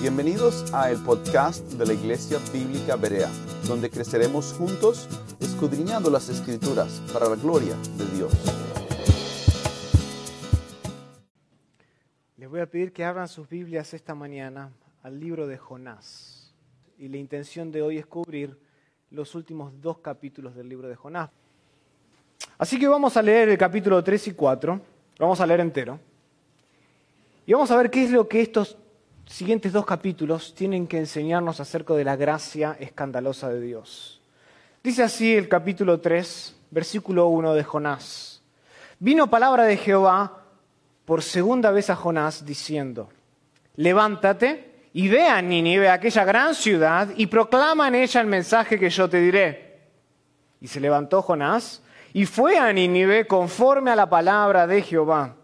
Bienvenidos a el podcast de la Iglesia Bíblica Berea, donde creceremos juntos escudriñando las Escrituras para la gloria de Dios. Les voy a pedir que abran sus Biblias esta mañana al libro de Jonás. Y la intención de hoy es cubrir los últimos dos capítulos del libro de Jonás. Así que vamos a leer el capítulo 3 y 4, lo vamos a leer entero. Y vamos a ver qué es lo que estos siguientes dos capítulos tienen que enseñarnos acerca de la gracia escandalosa de Dios. Dice así el capítulo 3, versículo 1 de Jonás. Vino palabra de Jehová por segunda vez a Jonás diciendo, levántate y ve a Nínive, aquella gran ciudad, y proclama en ella el mensaje que yo te diré. Y se levantó Jonás y fue a Nínive conforme a la palabra de Jehová.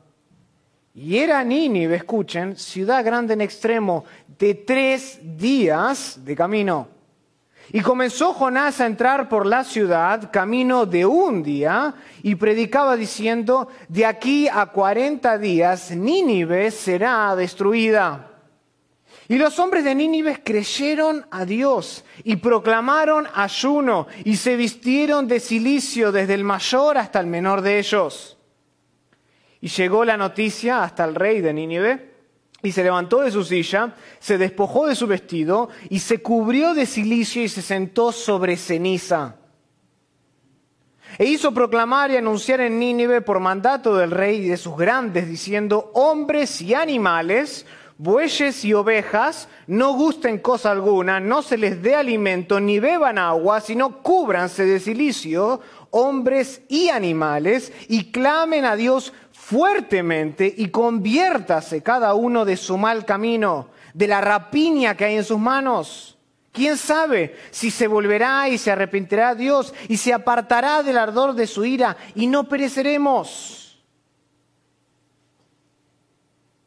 Y era Nínive, escuchen, ciudad grande en extremo, de tres días de camino. Y comenzó Jonás a entrar por la ciudad, camino de un día, y predicaba diciendo, de aquí a cuarenta días Nínive será destruida. Y los hombres de Nínive creyeron a Dios y proclamaron ayuno y se vistieron de silicio desde el mayor hasta el menor de ellos. Y llegó la noticia hasta el rey de Nínive y se levantó de su silla, se despojó de su vestido y se cubrió de silicio y se sentó sobre ceniza. E hizo proclamar y anunciar en Nínive por mandato del rey y de sus grandes, diciendo, hombres y animales, bueyes y ovejas no gusten cosa alguna, no se les dé alimento ni beban agua, sino cúbranse de silicio, hombres y animales, y clamen a Dios fuertemente y conviértase cada uno de su mal camino, de la rapiña que hay en sus manos. ¿Quién sabe si se volverá y se arrepentirá Dios y se apartará del ardor de su ira y no pereceremos?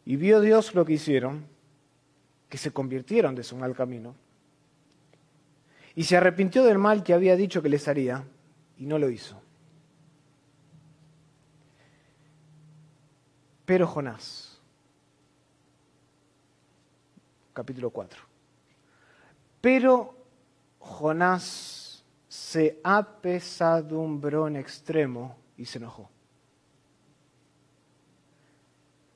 Y vio Dios lo que hicieron, que se convirtieron de su mal camino. Y se arrepintió del mal que había dicho que les haría, y no lo hizo. Pero Jonás, capítulo 4. Pero Jonás se apesadumbró en extremo y se enojó.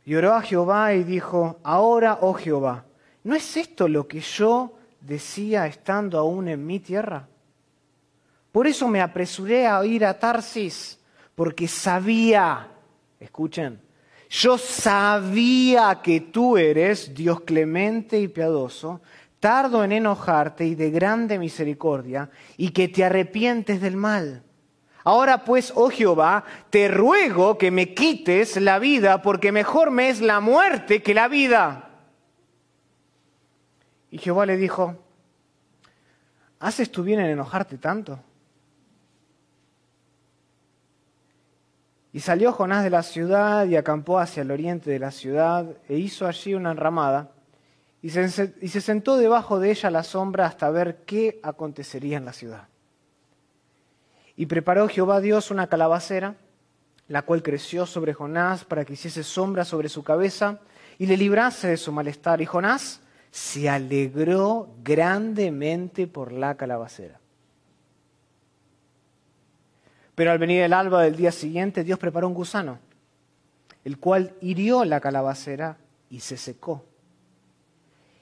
Y oró a Jehová y dijo, ahora, oh Jehová, ¿no es esto lo que yo decía estando aún en mi tierra? Por eso me apresuré a ir a Tarsis, porque sabía, escuchen, yo sabía que tú eres Dios clemente y piadoso, tardo en enojarte y de grande misericordia, y que te arrepientes del mal. Ahora pues, oh Jehová, te ruego que me quites la vida, porque mejor me es la muerte que la vida. Y Jehová le dijo, ¿haces tú bien en enojarte tanto? Y salió Jonás de la ciudad y acampó hacia el oriente de la ciudad e hizo allí una enramada y se, sentó debajo de ella a la sombra hasta ver qué acontecería en la ciudad. Y preparó Jehová Dios una calabacera, la cual creció sobre Jonás para que hiciese sombra sobre su cabeza y le librase de su malestar. Y Jonás se alegró grandemente por la calabacera. Pero al venir el alba del día siguiente, Dios preparó un gusano, el cual hirió la calabacera y se secó.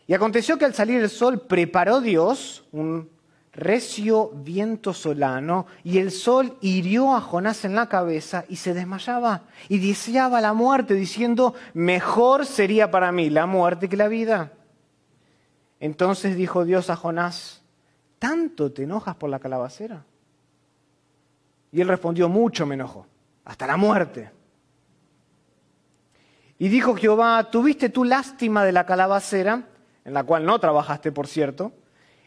Y aconteció que al salir el sol preparó Dios un recio viento solano, y el sol hirió a Jonás en la cabeza y se desmayaba y deseaba la muerte, diciendo, mejor sería para mí la muerte que la vida. Entonces dijo Dios a Jonás, ¿tanto te enojas por la calabacera? Y él respondió, mucho me enojo, hasta la muerte. Y dijo Jehová, ¿tuviste tú lástima de la calabacera, en la cual no trabajaste, por cierto?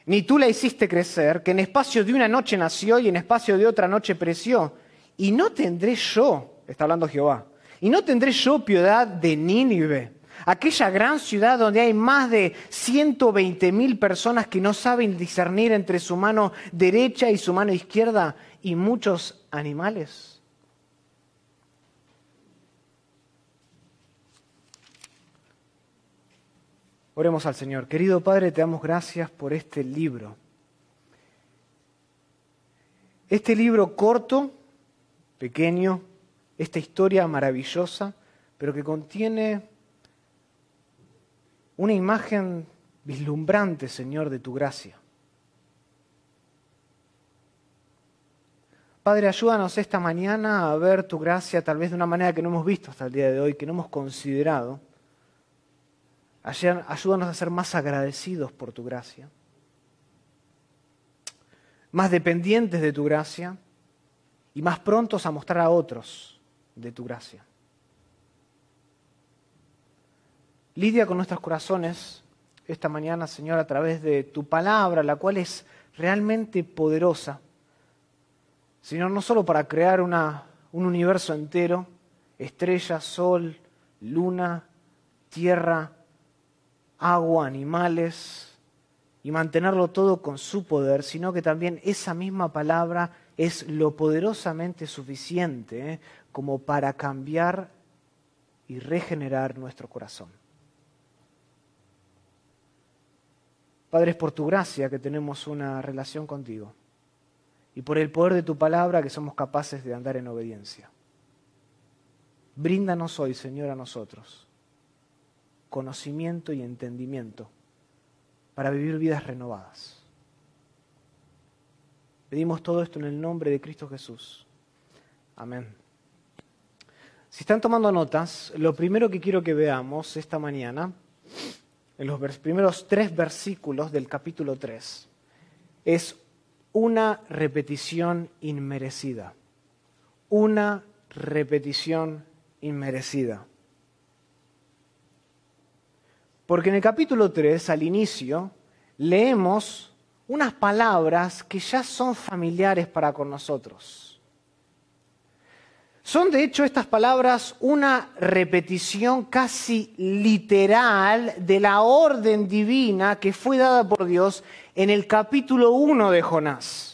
ni tú la hiciste crecer, que en espacio de una noche nació y en espacio de otra noche pereció. Y no tendré yo, está hablando Jehová, y no tendré yo piedad de Nínive, aquella gran ciudad donde hay más de 120 mil personas que no saben discernir entre su mano derecha y su mano izquierda y muchos animales. Oremos al Señor. Querido Padre, te damos gracias por este libro. Este libro corto, pequeño, esta historia maravillosa, pero que contiene una imagen vislumbrante, Señor, de tu gracia. Padre, ayúdanos esta mañana a ver tu gracia tal vez de una manera que no hemos visto hasta el día de hoy, que no hemos considerado. Ayúdanos a ser más agradecidos por tu gracia, más dependientes de tu gracia y más prontos a mostrar a otros de tu gracia. Lidia con nuestros corazones esta mañana, Señor, a través de tu palabra, la cual es realmente poderosa sino no solo para crear un universo entero, estrellas, sol, luna, tierra, agua, animales, y mantenerlo todo con su poder, sino que también esa misma palabra es lo poderosamente suficiente ¿eh? como para cambiar y regenerar nuestro corazón. Padre, es por tu gracia que tenemos una relación contigo y por el poder de tu palabra que somos capaces de andar en obediencia. Bríndanos hoy, Señor, a nosotros conocimiento y entendimiento para vivir vidas renovadas. Pedimos todo esto en el nombre de Cristo Jesús. Amén. Si están tomando notas, lo primero que quiero que veamos esta mañana, en los primeros tres versículos del capítulo 3, es una repetición inmerecida. Una repetición inmerecida. Porque en el capítulo 3, al inicio, leemos unas palabras que ya son familiares para con nosotros. Son de hecho estas palabras una repetición casi literal de la orden divina que fue dada por Dios en el capítulo 1 de Jonás.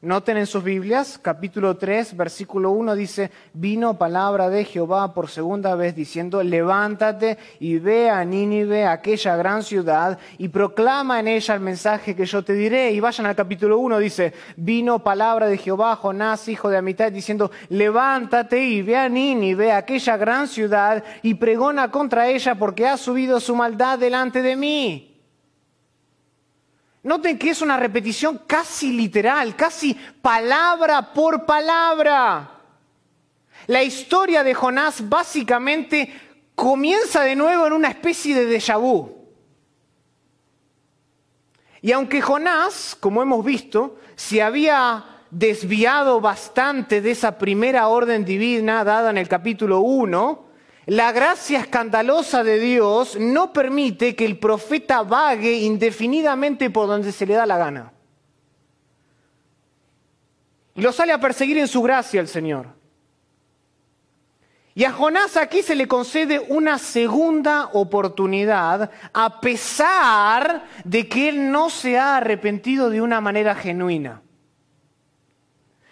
Noten en sus Biblias, capítulo 3, versículo 1 dice, vino palabra de Jehová por segunda vez diciendo, levántate y ve a Nínive, aquella gran ciudad, y proclama en ella el mensaje que yo te diré. Y vayan al capítulo 1, dice, vino palabra de Jehová, Jonás, hijo de Amitai, diciendo, levántate y ve a Nínive, aquella gran ciudad, y pregona contra ella porque ha subido su maldad delante de mí. Noten que es una repetición casi literal, casi palabra por palabra. La historia de Jonás básicamente comienza de nuevo en una especie de déjà vu. Y aunque Jonás, como hemos visto, se había desviado bastante de esa primera orden divina dada en el capítulo 1, la gracia escandalosa de Dios no permite que el profeta vague indefinidamente por donde se le da la gana. Lo sale a perseguir en su gracia el Señor. Y a Jonás aquí se le concede una segunda oportunidad a pesar de que él no se ha arrepentido de una manera genuina.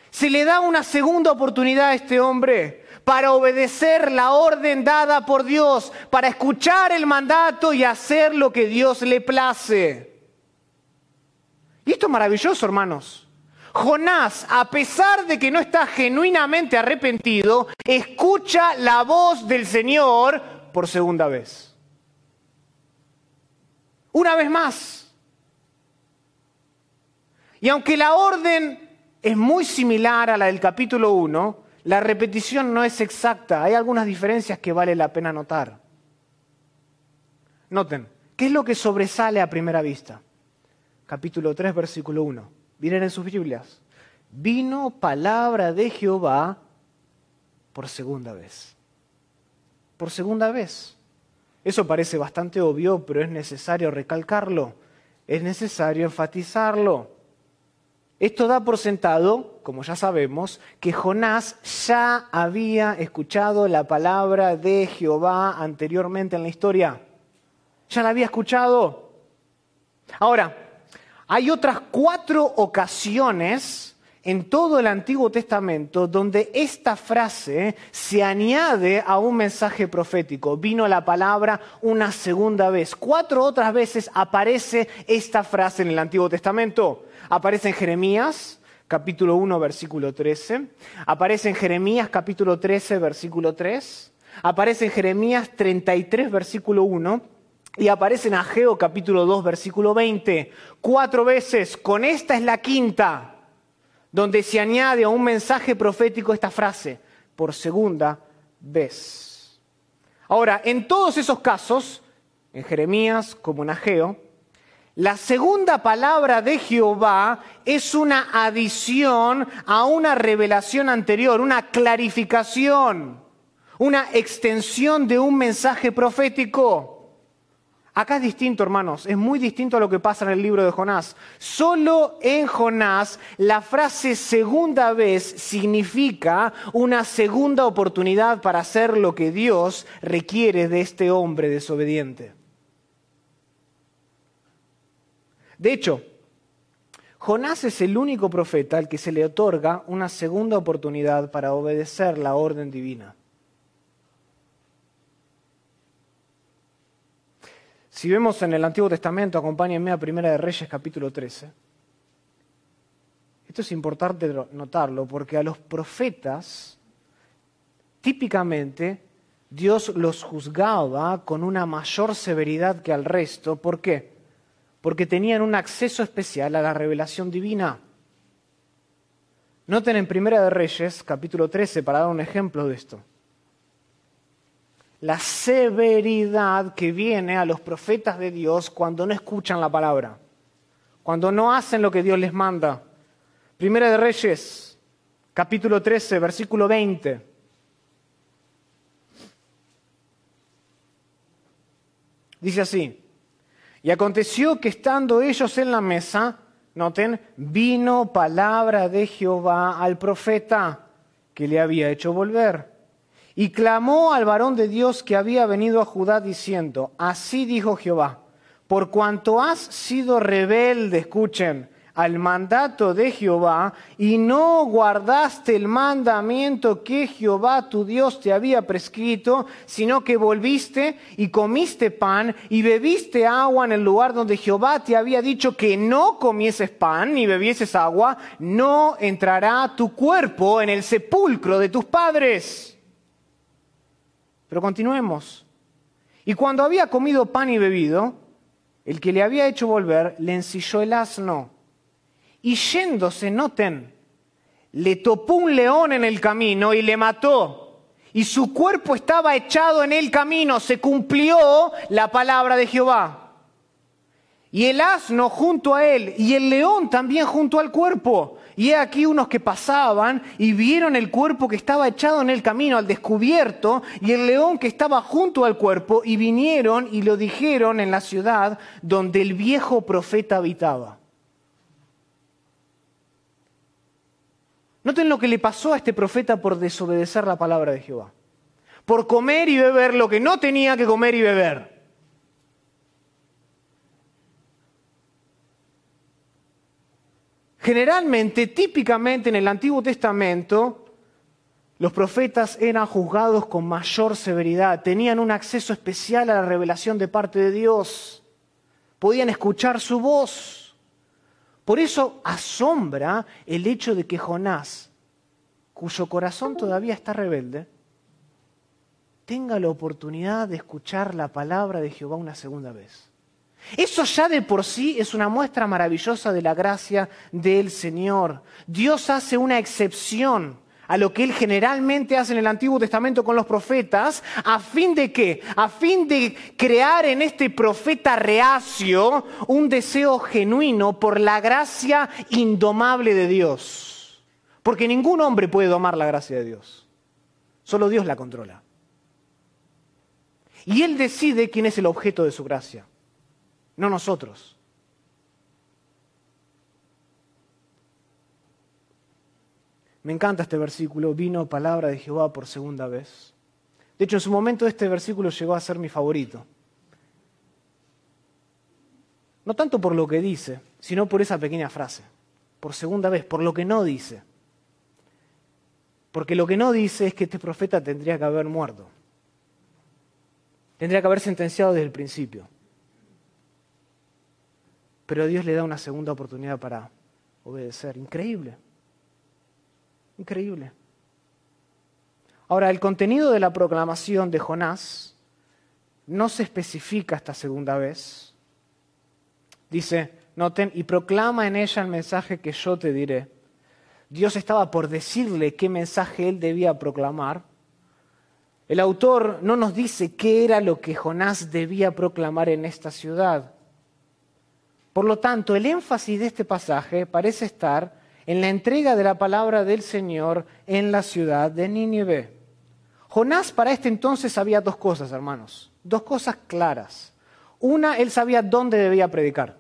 Se le da una segunda oportunidad a este hombre para obedecer la orden dada por Dios, para escuchar el mandato y hacer lo que Dios le place. Y esto es maravilloso, hermanos. Jonás, a pesar de que no está genuinamente arrepentido, escucha la voz del Señor por segunda vez. Una vez más. Y aunque la orden es muy similar a la del capítulo 1, la repetición no es exacta, hay algunas diferencias que vale la pena notar. Noten, ¿qué es lo que sobresale a primera vista? Capítulo 3, versículo 1. Miren en sus Biblias. Vino palabra de Jehová por segunda vez. Por segunda vez. Eso parece bastante obvio, pero es necesario recalcarlo. Es necesario enfatizarlo. Esto da por sentado, como ya sabemos, que Jonás ya había escuchado la palabra de Jehová anteriormente en la historia. Ya la había escuchado. Ahora, hay otras cuatro ocasiones en todo el Antiguo Testamento donde esta frase se añade a un mensaje profético. Vino la palabra una segunda vez. Cuatro otras veces aparece esta frase en el Antiguo Testamento. Aparece en Jeremías, capítulo 1, versículo 13. Aparece en Jeremías, capítulo 13, versículo 3. Aparece en Jeremías 33, versículo 1. Y aparece en Ageo, capítulo 2, versículo 20. Cuatro veces. Con esta es la quinta donde se añade a un mensaje profético esta frase, por segunda vez. Ahora, en todos esos casos, en Jeremías como en Ageo, la segunda palabra de Jehová es una adición a una revelación anterior, una clarificación, una extensión de un mensaje profético. Acá es distinto, hermanos, es muy distinto a lo que pasa en el libro de Jonás. Solo en Jonás la frase segunda vez significa una segunda oportunidad para hacer lo que Dios requiere de este hombre desobediente. De hecho, Jonás es el único profeta al que se le otorga una segunda oportunidad para obedecer la orden divina. Si vemos en el Antiguo Testamento, acompáñenme a Primera de Reyes capítulo 13. Esto es importante notarlo porque a los profetas típicamente Dios los juzgaba con una mayor severidad que al resto. ¿Por qué? Porque tenían un acceso especial a la revelación divina. Noten en Primera de Reyes, capítulo 13, para dar un ejemplo de esto la severidad que viene a los profetas de Dios cuando no escuchan la palabra, cuando no hacen lo que Dios les manda. Primera de Reyes, capítulo 13, versículo 20. Dice así, y aconteció que estando ellos en la mesa, noten, vino palabra de Jehová al profeta que le había hecho volver. Y clamó al varón de Dios que había venido a Judá diciendo, así dijo Jehová, por cuanto has sido rebelde, escuchen, al mandato de Jehová y no guardaste el mandamiento que Jehová tu Dios te había prescrito, sino que volviste y comiste pan y bebiste agua en el lugar donde Jehová te había dicho que no comieses pan ni bebieses agua, no entrará tu cuerpo en el sepulcro de tus padres. Pero continuemos. Y cuando había comido pan y bebido, el que le había hecho volver le ensilló el asno. Y yéndose, noten, le topó un león en el camino y le mató. Y su cuerpo estaba echado en el camino. Se cumplió la palabra de Jehová. Y el asno junto a él y el león también junto al cuerpo. Y he aquí unos que pasaban y vieron el cuerpo que estaba echado en el camino al descubierto y el león que estaba junto al cuerpo y vinieron y lo dijeron en la ciudad donde el viejo profeta habitaba. Noten lo que le pasó a este profeta por desobedecer la palabra de Jehová. Por comer y beber lo que no tenía que comer y beber. Generalmente, típicamente en el Antiguo Testamento, los profetas eran juzgados con mayor severidad, tenían un acceso especial a la revelación de parte de Dios, podían escuchar su voz. Por eso asombra el hecho de que Jonás, cuyo corazón todavía está rebelde, tenga la oportunidad de escuchar la palabra de Jehová una segunda vez. Eso ya de por sí es una muestra maravillosa de la gracia del Señor. Dios hace una excepción a lo que Él generalmente hace en el Antiguo Testamento con los profetas, a fin de qué? A fin de crear en este profeta reacio un deseo genuino por la gracia indomable de Dios. Porque ningún hombre puede domar la gracia de Dios. Solo Dios la controla. Y Él decide quién es el objeto de su gracia no nosotros. Me encanta este versículo, vino palabra de Jehová por segunda vez. De hecho, en su momento este versículo llegó a ser mi favorito. No tanto por lo que dice, sino por esa pequeña frase, por segunda vez, por lo que no dice. Porque lo que no dice es que este profeta tendría que haber muerto. Tendría que haber sentenciado desde el principio. Pero Dios le da una segunda oportunidad para obedecer. Increíble. Increíble. Ahora, el contenido de la proclamación de Jonás no se especifica esta segunda vez. Dice, noten, y proclama en ella el mensaje que yo te diré. Dios estaba por decirle qué mensaje él debía proclamar. El autor no nos dice qué era lo que Jonás debía proclamar en esta ciudad. Por lo tanto, el énfasis de este pasaje parece estar en la entrega de la palabra del Señor en la ciudad de Nínive. Jonás para este entonces sabía dos cosas, hermanos, dos cosas claras. Una, él sabía dónde debía predicar.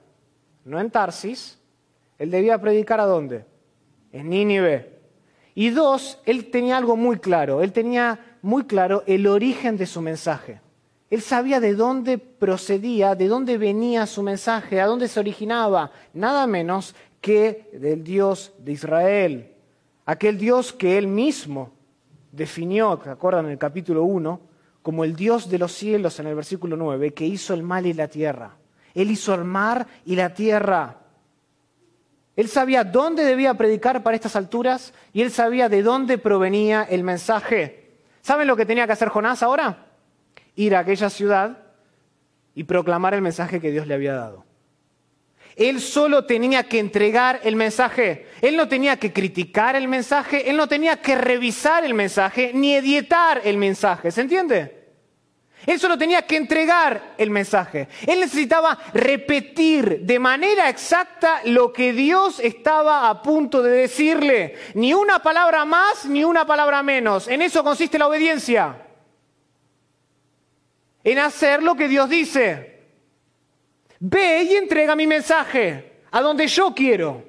No en Tarsis, él debía predicar a dónde? En Nínive. Y dos, él tenía algo muy claro, él tenía muy claro el origen de su mensaje. Él sabía de dónde procedía, de dónde venía su mensaje, a dónde se originaba, nada menos que del Dios de Israel, aquel Dios que él mismo definió, ¿se acuerdan en el capítulo 1? Como el Dios de los cielos en el versículo 9, que hizo el mal y la tierra. Él hizo el mar y la tierra. Él sabía dónde debía predicar para estas alturas y él sabía de dónde provenía el mensaje. ¿Saben lo que tenía que hacer Jonás ahora? Ir a aquella ciudad y proclamar el mensaje que Dios le había dado. Él solo tenía que entregar el mensaje. Él no tenía que criticar el mensaje, él no tenía que revisar el mensaje, ni editar el mensaje. ¿Se entiende? Él solo tenía que entregar el mensaje. Él necesitaba repetir de manera exacta lo que Dios estaba a punto de decirle. Ni una palabra más, ni una palabra menos. En eso consiste la obediencia. En hacer lo que Dios dice. Ve y entrega mi mensaje a donde yo quiero.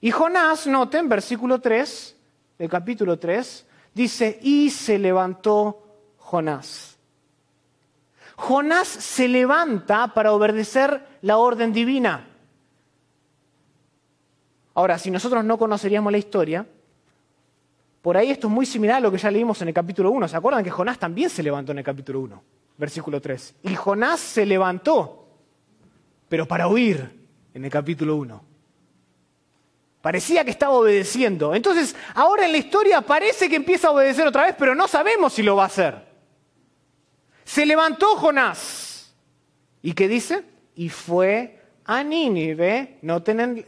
Y Jonás, noten, versículo 3 del capítulo 3, dice, y se levantó Jonás. Jonás se levanta para obedecer la orden divina. Ahora, si nosotros no conoceríamos la historia, por ahí esto es muy similar a lo que ya leímos en el capítulo 1. ¿Se acuerdan que Jonás también se levantó en el capítulo 1? Versículo 3. Y Jonás se levantó, pero para huir, en el capítulo 1. Parecía que estaba obedeciendo. Entonces, ahora en la historia parece que empieza a obedecer otra vez, pero no sabemos si lo va a hacer. Se levantó Jonás. ¿Y qué dice? Y fue a Nínive, noten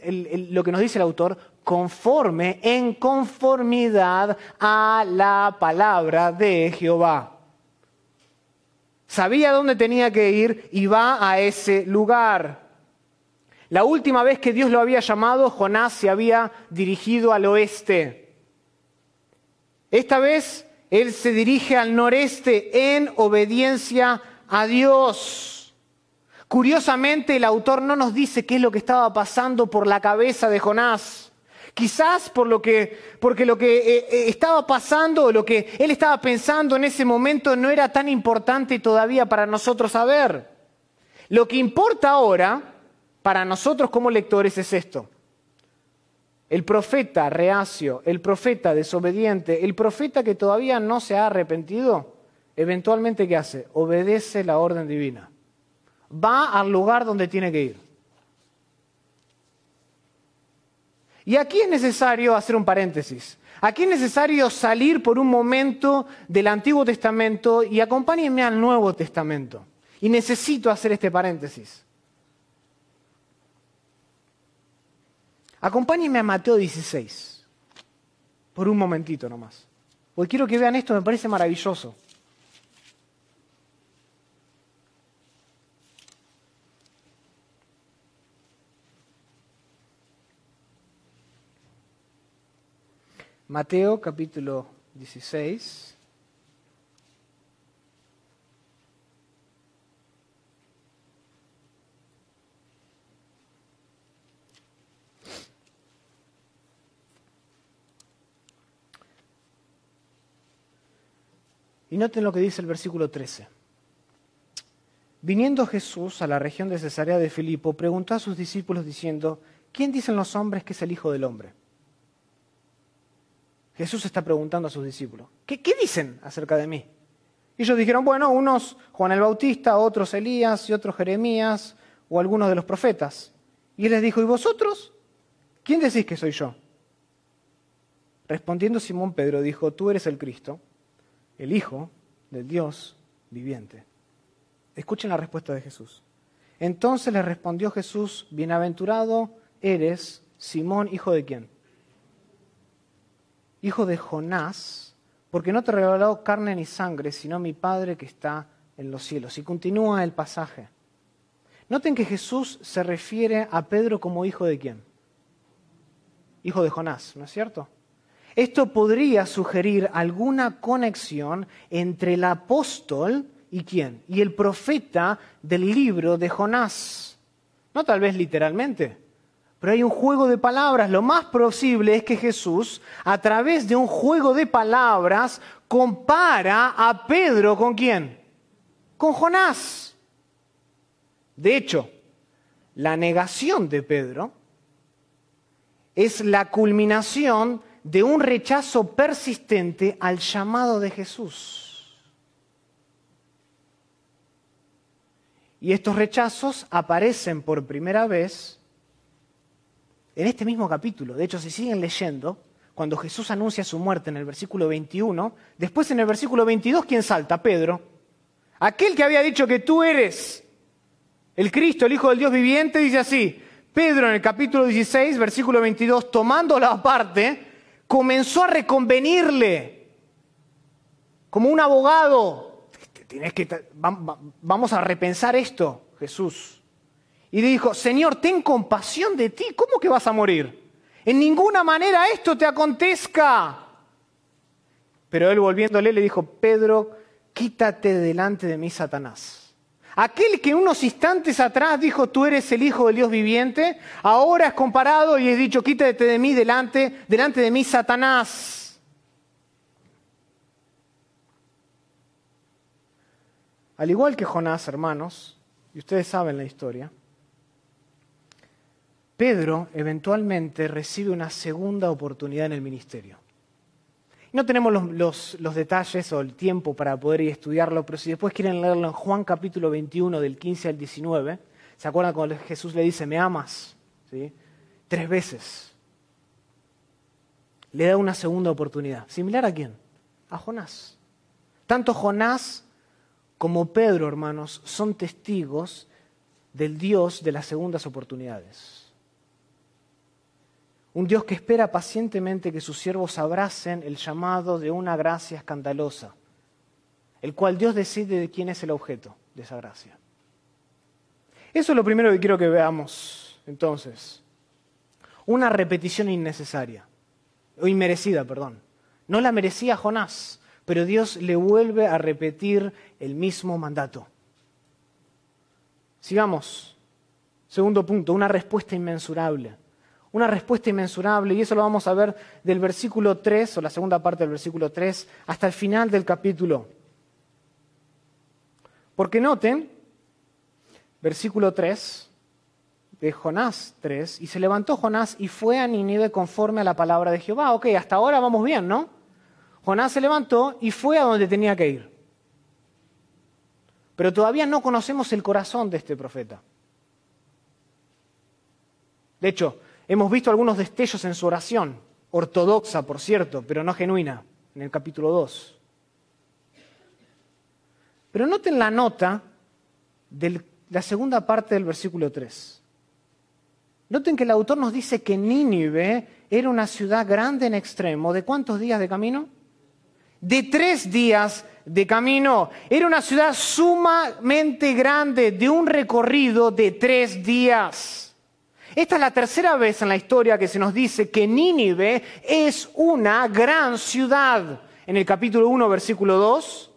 lo que nos dice el autor, conforme, en conformidad a la palabra de Jehová sabía dónde tenía que ir y va a ese lugar. La última vez que Dios lo había llamado, Jonás se había dirigido al oeste. Esta vez él se dirige al noreste en obediencia a Dios. Curiosamente, el autor no nos dice qué es lo que estaba pasando por la cabeza de Jonás. Quizás por lo que, porque lo que eh, eh, estaba pasando o lo que él estaba pensando en ese momento no era tan importante todavía para nosotros saber. Lo que importa ahora para nosotros como lectores es esto. El profeta reacio, el profeta desobediente, el profeta que todavía no se ha arrepentido, eventualmente ¿qué hace? Obedece la orden divina. Va al lugar donde tiene que ir. Y aquí es necesario hacer un paréntesis. Aquí es necesario salir por un momento del Antiguo Testamento y acompáñenme al Nuevo Testamento. Y necesito hacer este paréntesis. Acompáñenme a Mateo 16, por un momentito nomás. Porque quiero que vean esto, me parece maravilloso. Mateo capítulo 16. Y noten lo que dice el versículo 13. Viniendo Jesús a la región de Cesarea de Filipo, preguntó a sus discípulos diciendo, ¿quién dicen los hombres que es el Hijo del Hombre? Jesús está preguntando a sus discípulos, ¿qué, qué dicen acerca de mí? Y ellos dijeron, bueno, unos Juan el Bautista, otros Elías y otros Jeremías o algunos de los profetas. Y él les dijo, ¿y vosotros? ¿Quién decís que soy yo? Respondiendo Simón Pedro dijo, tú eres el Cristo, el Hijo del Dios viviente. Escuchen la respuesta de Jesús. Entonces le respondió Jesús, bienaventurado eres, Simón, hijo de quién? Hijo de Jonás, porque no te reveló carne ni sangre, sino mi Padre que está en los cielos. Y continúa el pasaje. Noten que Jesús se refiere a Pedro como hijo de quién? Hijo de Jonás, ¿no es cierto? Esto podría sugerir alguna conexión entre el apóstol y quién? Y el profeta del libro de Jonás. No tal vez literalmente, pero hay un juego de palabras. Lo más posible es que Jesús, a través de un juego de palabras, compara a Pedro con quién? Con Jonás. De hecho, la negación de Pedro es la culminación de un rechazo persistente al llamado de Jesús. Y estos rechazos aparecen por primera vez en este mismo capítulo. De hecho, si siguen leyendo, cuando Jesús anuncia su muerte en el versículo 21, después en el versículo 22, ¿quién salta? Pedro. Aquel que había dicho que tú eres el Cristo, el Hijo del Dios viviente, dice así. Pedro en el capítulo 16, versículo 22, tomándolo aparte, comenzó a reconvenirle como un abogado que, vamos a repensar esto, Jesús. Y dijo, Señor, ten compasión de ti, ¿cómo que vas a morir? En ninguna manera esto te acontezca. Pero él volviéndole le dijo, Pedro, quítate delante de mí, Satanás. Aquel que unos instantes atrás dijo, tú eres el Hijo del Dios viviente, ahora es comparado y es dicho, quítate de mí delante, delante de mí, Satanás. Al igual que Jonás, hermanos, y ustedes saben la historia, Pedro eventualmente recibe una segunda oportunidad en el ministerio. No tenemos los, detalles o el tiempo para poder ir a estudiarlo, pero si después quieren leerlo en Juan capítulo 21 del 15 al 19, ¿se acuerdan cuando Jesús le dice, me amas? ¿Sí? Tres veces. Le da una segunda oportunidad. ¿Similar a quién? A Jonás. Tanto Jonás como Pedro, hermanos, son testigos del Dios de las segundas oportunidades. Un Dios que espera pacientemente que sus siervos abracen el llamado de una gracia escandalosa, el cual Dios decide de quién es el objeto de esa gracia. Eso es lo primero que quiero que veamos, entonces. Una repetición innecesaria, o inmerecida, perdón. No la merecía Jonás, pero Dios le vuelve a repetir el mismo mandato. Sigamos. Segundo punto, una respuesta inmensurable. Una respuesta inmensurable, y eso lo vamos a ver del versículo 3, o la segunda parte del versículo 3, hasta el final del capítulo. Porque noten, versículo 3 de Jonás 3, y se levantó Jonás y fue a Nínive conforme a la palabra de Jehová. Ok, hasta ahora vamos bien, ¿no? Jonás se levantó y fue a donde tenía que ir. Pero todavía no conocemos el corazón de este profeta. De hecho, hemos visto algunos destellos en su oración, ortodoxa, por cierto, pero no genuina, en el capítulo 2. Pero noten la nota de la segunda parte del versículo 3. Noten que el autor nos dice que Nínive era una ciudad grande en extremo. ¿De cuántos días de camino? De tres días de camino. Era una ciudad sumamente grande, de un recorrido de tres días. Esta es la tercera vez en la historia que se nos dice que Nínive es una gran ciudad. En el capítulo 1, versículo 2,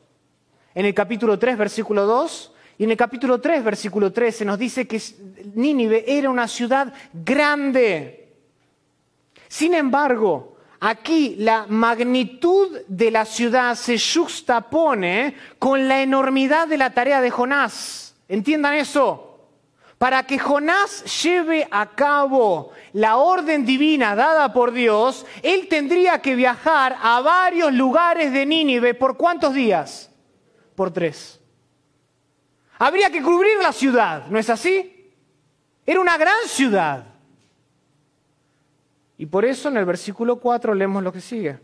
en el capítulo 3, versículo 2, y en el capítulo 3, versículo 3, se nos dice que Nínive era una ciudad grande. Sin embargo, Aquí la magnitud de la ciudad se juxtapone con la enormidad de la tarea de Jonás. ¿Entiendan eso? Para que Jonás lleve a cabo la orden divina dada por Dios, él tendría que viajar a varios lugares de Nínive. ¿Por cuántos días? Por tres. Habría que cubrir la ciudad, ¿no es así? Era una gran ciudad. Y por eso en el versículo 4 leemos lo que sigue.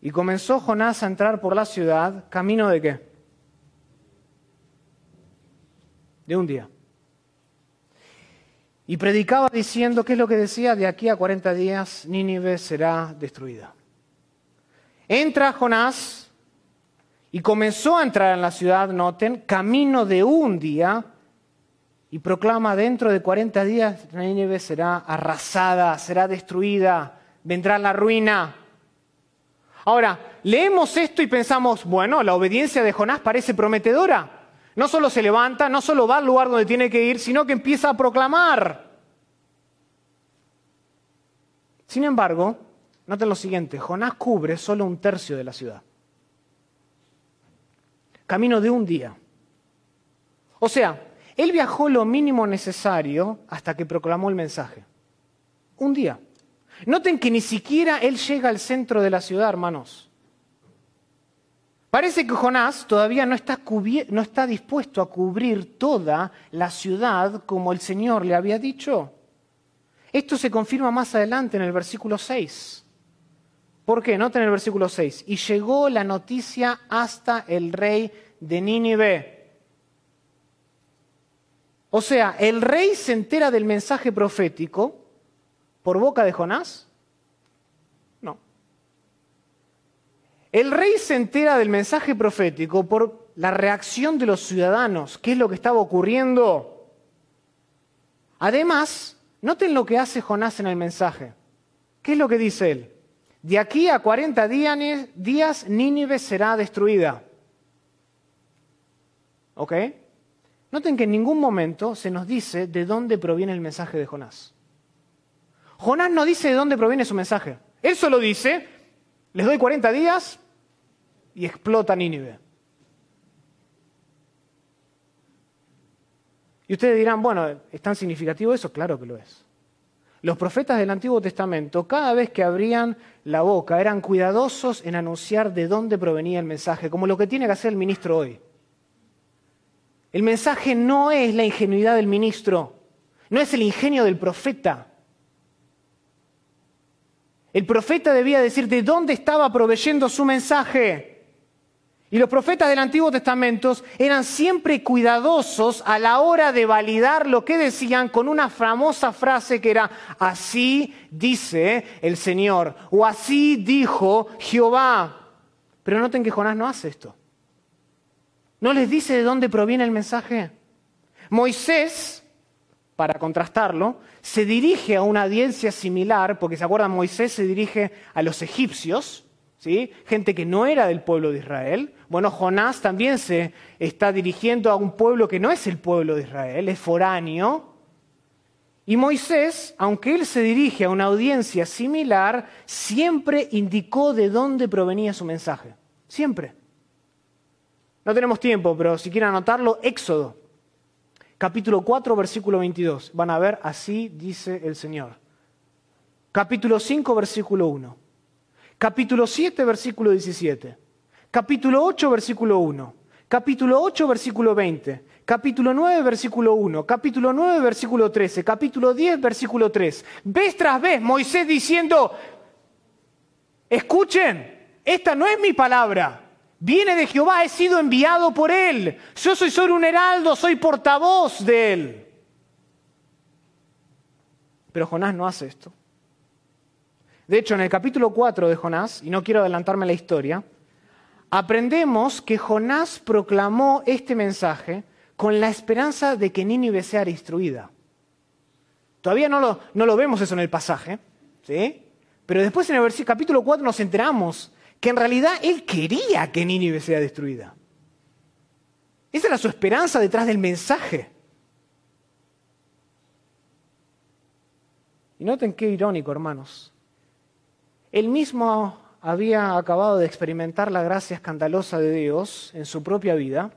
Y comenzó Jonás a entrar por la ciudad, camino de qué? De un día. Y predicaba diciendo, ¿qué es lo que decía? De aquí a 40 días Nínive será destruida. Entra Jonás y comenzó a entrar en la ciudad, noten, camino de un día, y proclama, dentro de 40 días Nínive será arrasada, será destruida, vendrá la ruina. Ahora, leemos esto y pensamos, bueno, la obediencia de Jonás parece prometedora. No solo se levanta, no solo va al lugar donde tiene que ir, sino que empieza a proclamar. Sin embargo, noten lo siguiente, Jonás cubre solo un tercio de la ciudad. Camino de un día. O sea, él viajó lo mínimo necesario hasta que proclamó el mensaje. Un día. Noten que ni siquiera él llega al centro de la ciudad, hermanos. Parece que Jonás todavía no está, dispuesto a cubrir toda la ciudad como el Señor le había dicho. Esto se confirma más adelante en el versículo 6. ¿Por qué? Noten el versículo 6. Y llegó la noticia hasta el rey de Nínive. O sea, el rey se entera del mensaje profético por boca de Jonás. El rey se entera del mensaje profético por la reacción de los ciudadanos, qué es lo que estaba ocurriendo. Además, noten lo que hace Jonás en el mensaje. ¿Qué es lo que dice él? De aquí a 40 días Nínive será destruida. ¿Ok? Noten que en ningún momento se nos dice de dónde proviene el mensaje de Jonás. Jonás no dice de dónde proviene su mensaje. Él solo dice, les doy 40 días y explota Nínive. Y ustedes dirán, bueno, ¿es tan significativo eso? Claro que lo es. Los profetas del Antiguo Testamento, cada vez que abrían la boca, eran cuidadosos en anunciar de dónde provenía el mensaje, como lo que tiene que hacer el ministro hoy. El mensaje no es la ingenuidad del ministro, no es el ingenio del profeta. El profeta debía decir de dónde estaba proveyendo su mensaje. Y los profetas del Antiguo Testamento eran siempre cuidadosos a la hora de validar lo que decían con una famosa frase que era, así dice el Señor, o así dijo Jehová. Pero noten que Jonás no hace esto. No les dice de dónde proviene el mensaje. Moisés, para contrastarlo, se dirige a una audiencia similar, porque se acuerdan, Moisés se dirige a los egipcios, ¿sí? gente que no era del pueblo de Israel. Bueno, Jonás también se está dirigiendo a un pueblo que no es el pueblo de Israel, es foráneo. Y Moisés, aunque él se dirige a una audiencia similar, siempre indicó de dónde provenía su mensaje. Siempre. No tenemos tiempo, pero si quieren anotarlo, Éxodo capítulo 4, versículo 22. Van a ver, así dice el Señor. Capítulo 5, versículo 1. Capítulo 7, versículo 17. Capítulo 8, versículo 1. Capítulo 8, versículo 20. Capítulo 9, versículo 1. Capítulo 9, versículo 13. Capítulo 10, versículo 3. Vez tras vez Moisés diciendo, escuchen, esta no es mi palabra, Viene de Jehová, he sido enviado por Él. Yo soy solo un heraldo, soy portavoz de Él. Pero Jonás no hace esto. De hecho, en el capítulo 4 de Jonás, y no quiero adelantarme la historia, aprendemos que Jonás proclamó este mensaje con la esperanza de que Nínive sea destruida. Todavía no lo, no lo vemos eso en el pasaje, ¿sí? Pero después en el capítulo 4 nos enteramos que en realidad él quería que Nínive sea destruida. Esa era su esperanza detrás del mensaje. Y noten qué irónico, hermanos. Él mismo había acabado de experimentar la gracia escandalosa de Dios en su propia vida,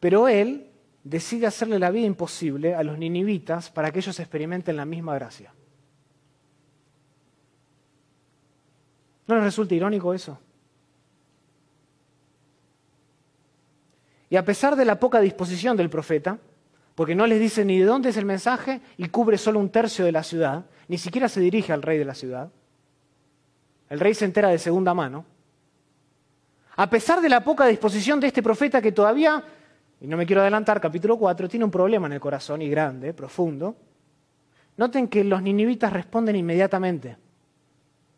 pero él decide hacerle la vida imposible a los ninivitas para que ellos experimenten la misma gracia. ¿No les resulta irónico eso? Y a pesar de la poca disposición del profeta, porque no les dice ni de dónde es el mensaje y cubre solo un tercio de la ciudad, ni siquiera se dirige al rey de la ciudad, el rey se entera de segunda mano, a pesar de la poca disposición de este profeta que todavía, y no me quiero adelantar, capítulo 4, tiene un problema en el corazón y grande, profundo, noten que los ninivitas responden inmediatamente.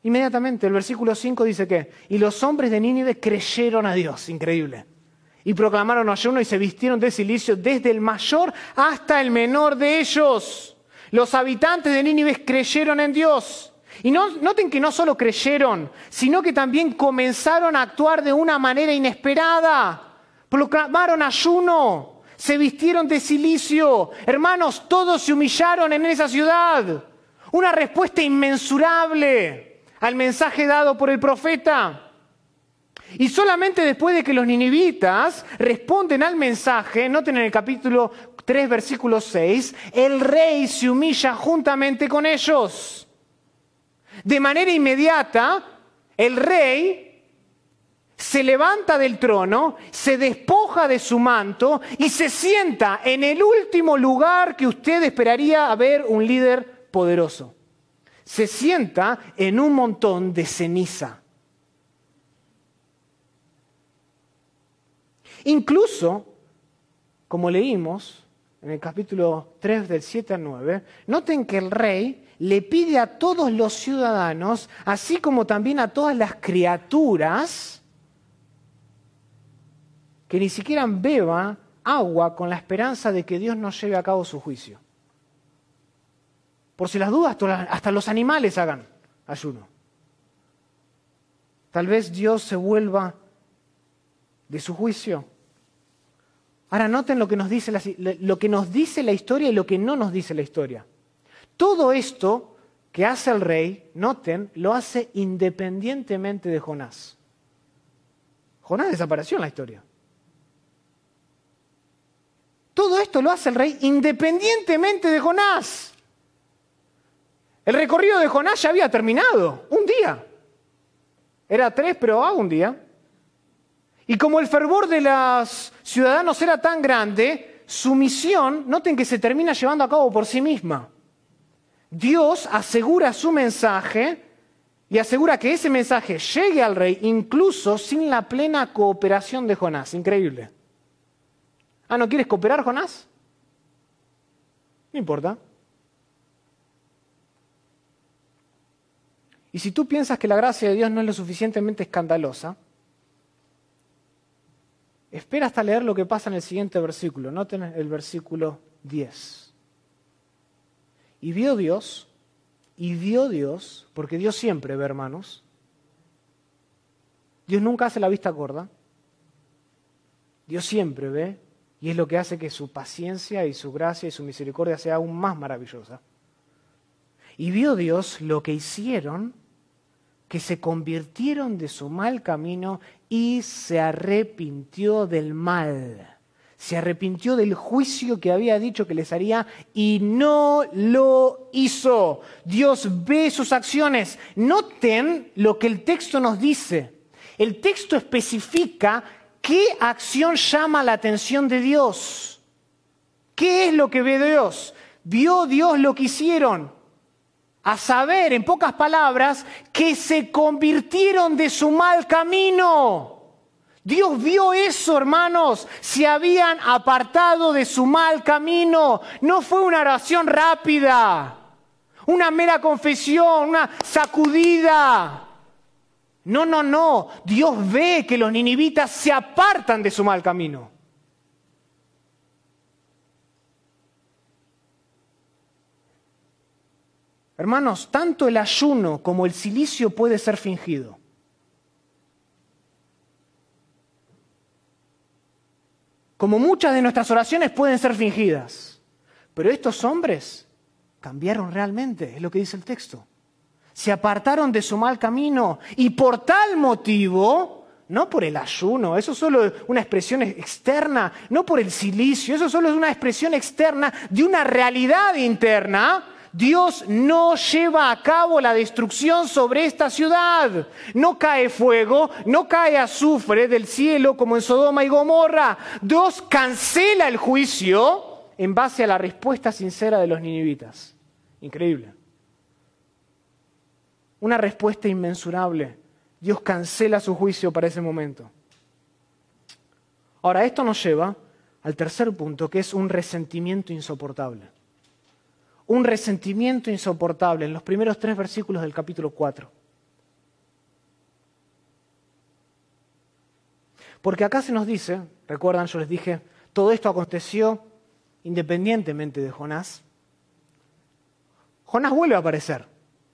Inmediatamente, el versículo 5 dice que, y los hombres de Nínive creyeron a Dios, increíble y proclamaron ayuno y se vistieron de silicio desde el mayor hasta el menor de ellos. Los habitantes de Nínive creyeron en Dios. Y no, noten que no solo creyeron, sino que también comenzaron a actuar de una manera inesperada. Proclamaron ayuno, se vistieron de silicio. Hermanos, todos se humillaron en esa ciudad. Una respuesta inmensurable al mensaje dado por el profeta. Y solamente después de que los ninivitas responden al mensaje, noten en el capítulo 3, versículo 6, el rey se humilla juntamente con ellos. De manera inmediata, el rey se levanta del trono, se despoja de su manto y se sienta en el último lugar que usted esperaría ver un líder poderoso. Se sienta en un montón de ceniza. Incluso, como leímos en el capítulo 3 del 7 al 9, noten que el rey le pide a todos los ciudadanos, así como también a todas las criaturas, que ni siquiera beban agua con la esperanza de que Dios no lleve a cabo su juicio. Por si las dudas, hasta los animales hagan ayuno. Tal vez Dios se vuelva de su juicio. Ahora noten lo que, nos dice la, lo que nos dice la historia y lo que no nos dice la historia. Todo esto que hace el rey, noten, lo hace independientemente de Jonás. Jonás desapareció en la historia. Todo esto lo hace el rey independientemente de Jonás. El recorrido de Jonás ya había terminado, un día. Era tres, pero a un día. Y como el fervor de los ciudadanos era tan grande, su misión, noten que se termina llevando a cabo por sí misma. Dios asegura su mensaje y asegura que ese mensaje llegue al rey incluso sin la plena cooperación de Jonás. Increíble. Ah, ¿no quieres cooperar, Jonás? No importa. Y si tú piensas que la gracia de Dios no es lo suficientemente escandalosa, Espera hasta leer lo que pasa en el siguiente versículo. Noten el versículo 10. Y vio Dios, y vio Dios, porque Dios siempre ve, hermanos. Dios nunca hace la vista gorda. Dios siempre ve, y es lo que hace que su paciencia y su gracia y su misericordia sea aún más maravillosa. Y vio Dios lo que hicieron que se convirtieron de su mal camino y se arrepintió del mal. Se arrepintió del juicio que había dicho que les haría y no lo hizo. Dios ve sus acciones. Noten lo que el texto nos dice. El texto especifica qué acción llama la atención de Dios. ¿Qué es lo que ve Dios? Vio Dios lo que hicieron a saber, en pocas palabras, que se convirtieron de su mal camino. Dios vio eso, hermanos, se habían apartado de su mal camino. No fue una oración rápida, una mera confesión, una sacudida. No, no, no. Dios ve que los ninivitas se apartan de su mal camino. Hermanos, tanto el ayuno como el silicio puede ser fingido. Como muchas de nuestras oraciones pueden ser fingidas. Pero estos hombres cambiaron realmente, es lo que dice el texto. Se apartaron de su mal camino y por tal motivo no por el ayuno, eso solo es una expresión externa, no por el silicio, eso solo es una expresión externa de una realidad interna. Dios no lleva a cabo la destrucción sobre esta ciudad. No cae fuego, no cae azufre del cielo como en Sodoma y Gomorra. Dios cancela el juicio en base a la respuesta sincera de los ninivitas. Increíble. Una respuesta inmensurable Dios cancela su juicio para ese momento. Ahora, esto nos lleva al tercer punto, que es un resentimiento insoportable. Un resentimiento insoportable en los primeros tres versículos del capítulo 4. Porque acá se nos dice, recuerdan, yo les dije, todo esto aconteció independientemente de Jonás. Jonás vuelve a aparecer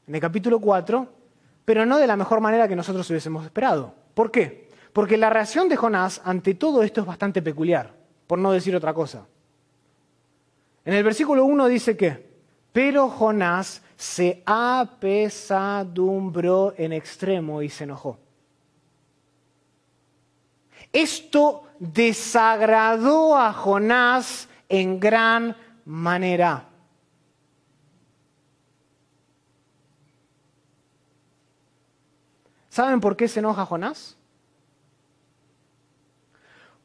en el capítulo 4 pero no de la mejor manera que nosotros hubiésemos esperado. ¿Por qué? Porque la reacción de Jonás ante todo esto es bastante peculiar, por no decir otra cosa. En el versículo 1 dice que, pero Jonás se apesadumbró en extremo y se enojó. Esto desagradó a Jonás en gran manera. ¿Saben por qué se enoja Jonás?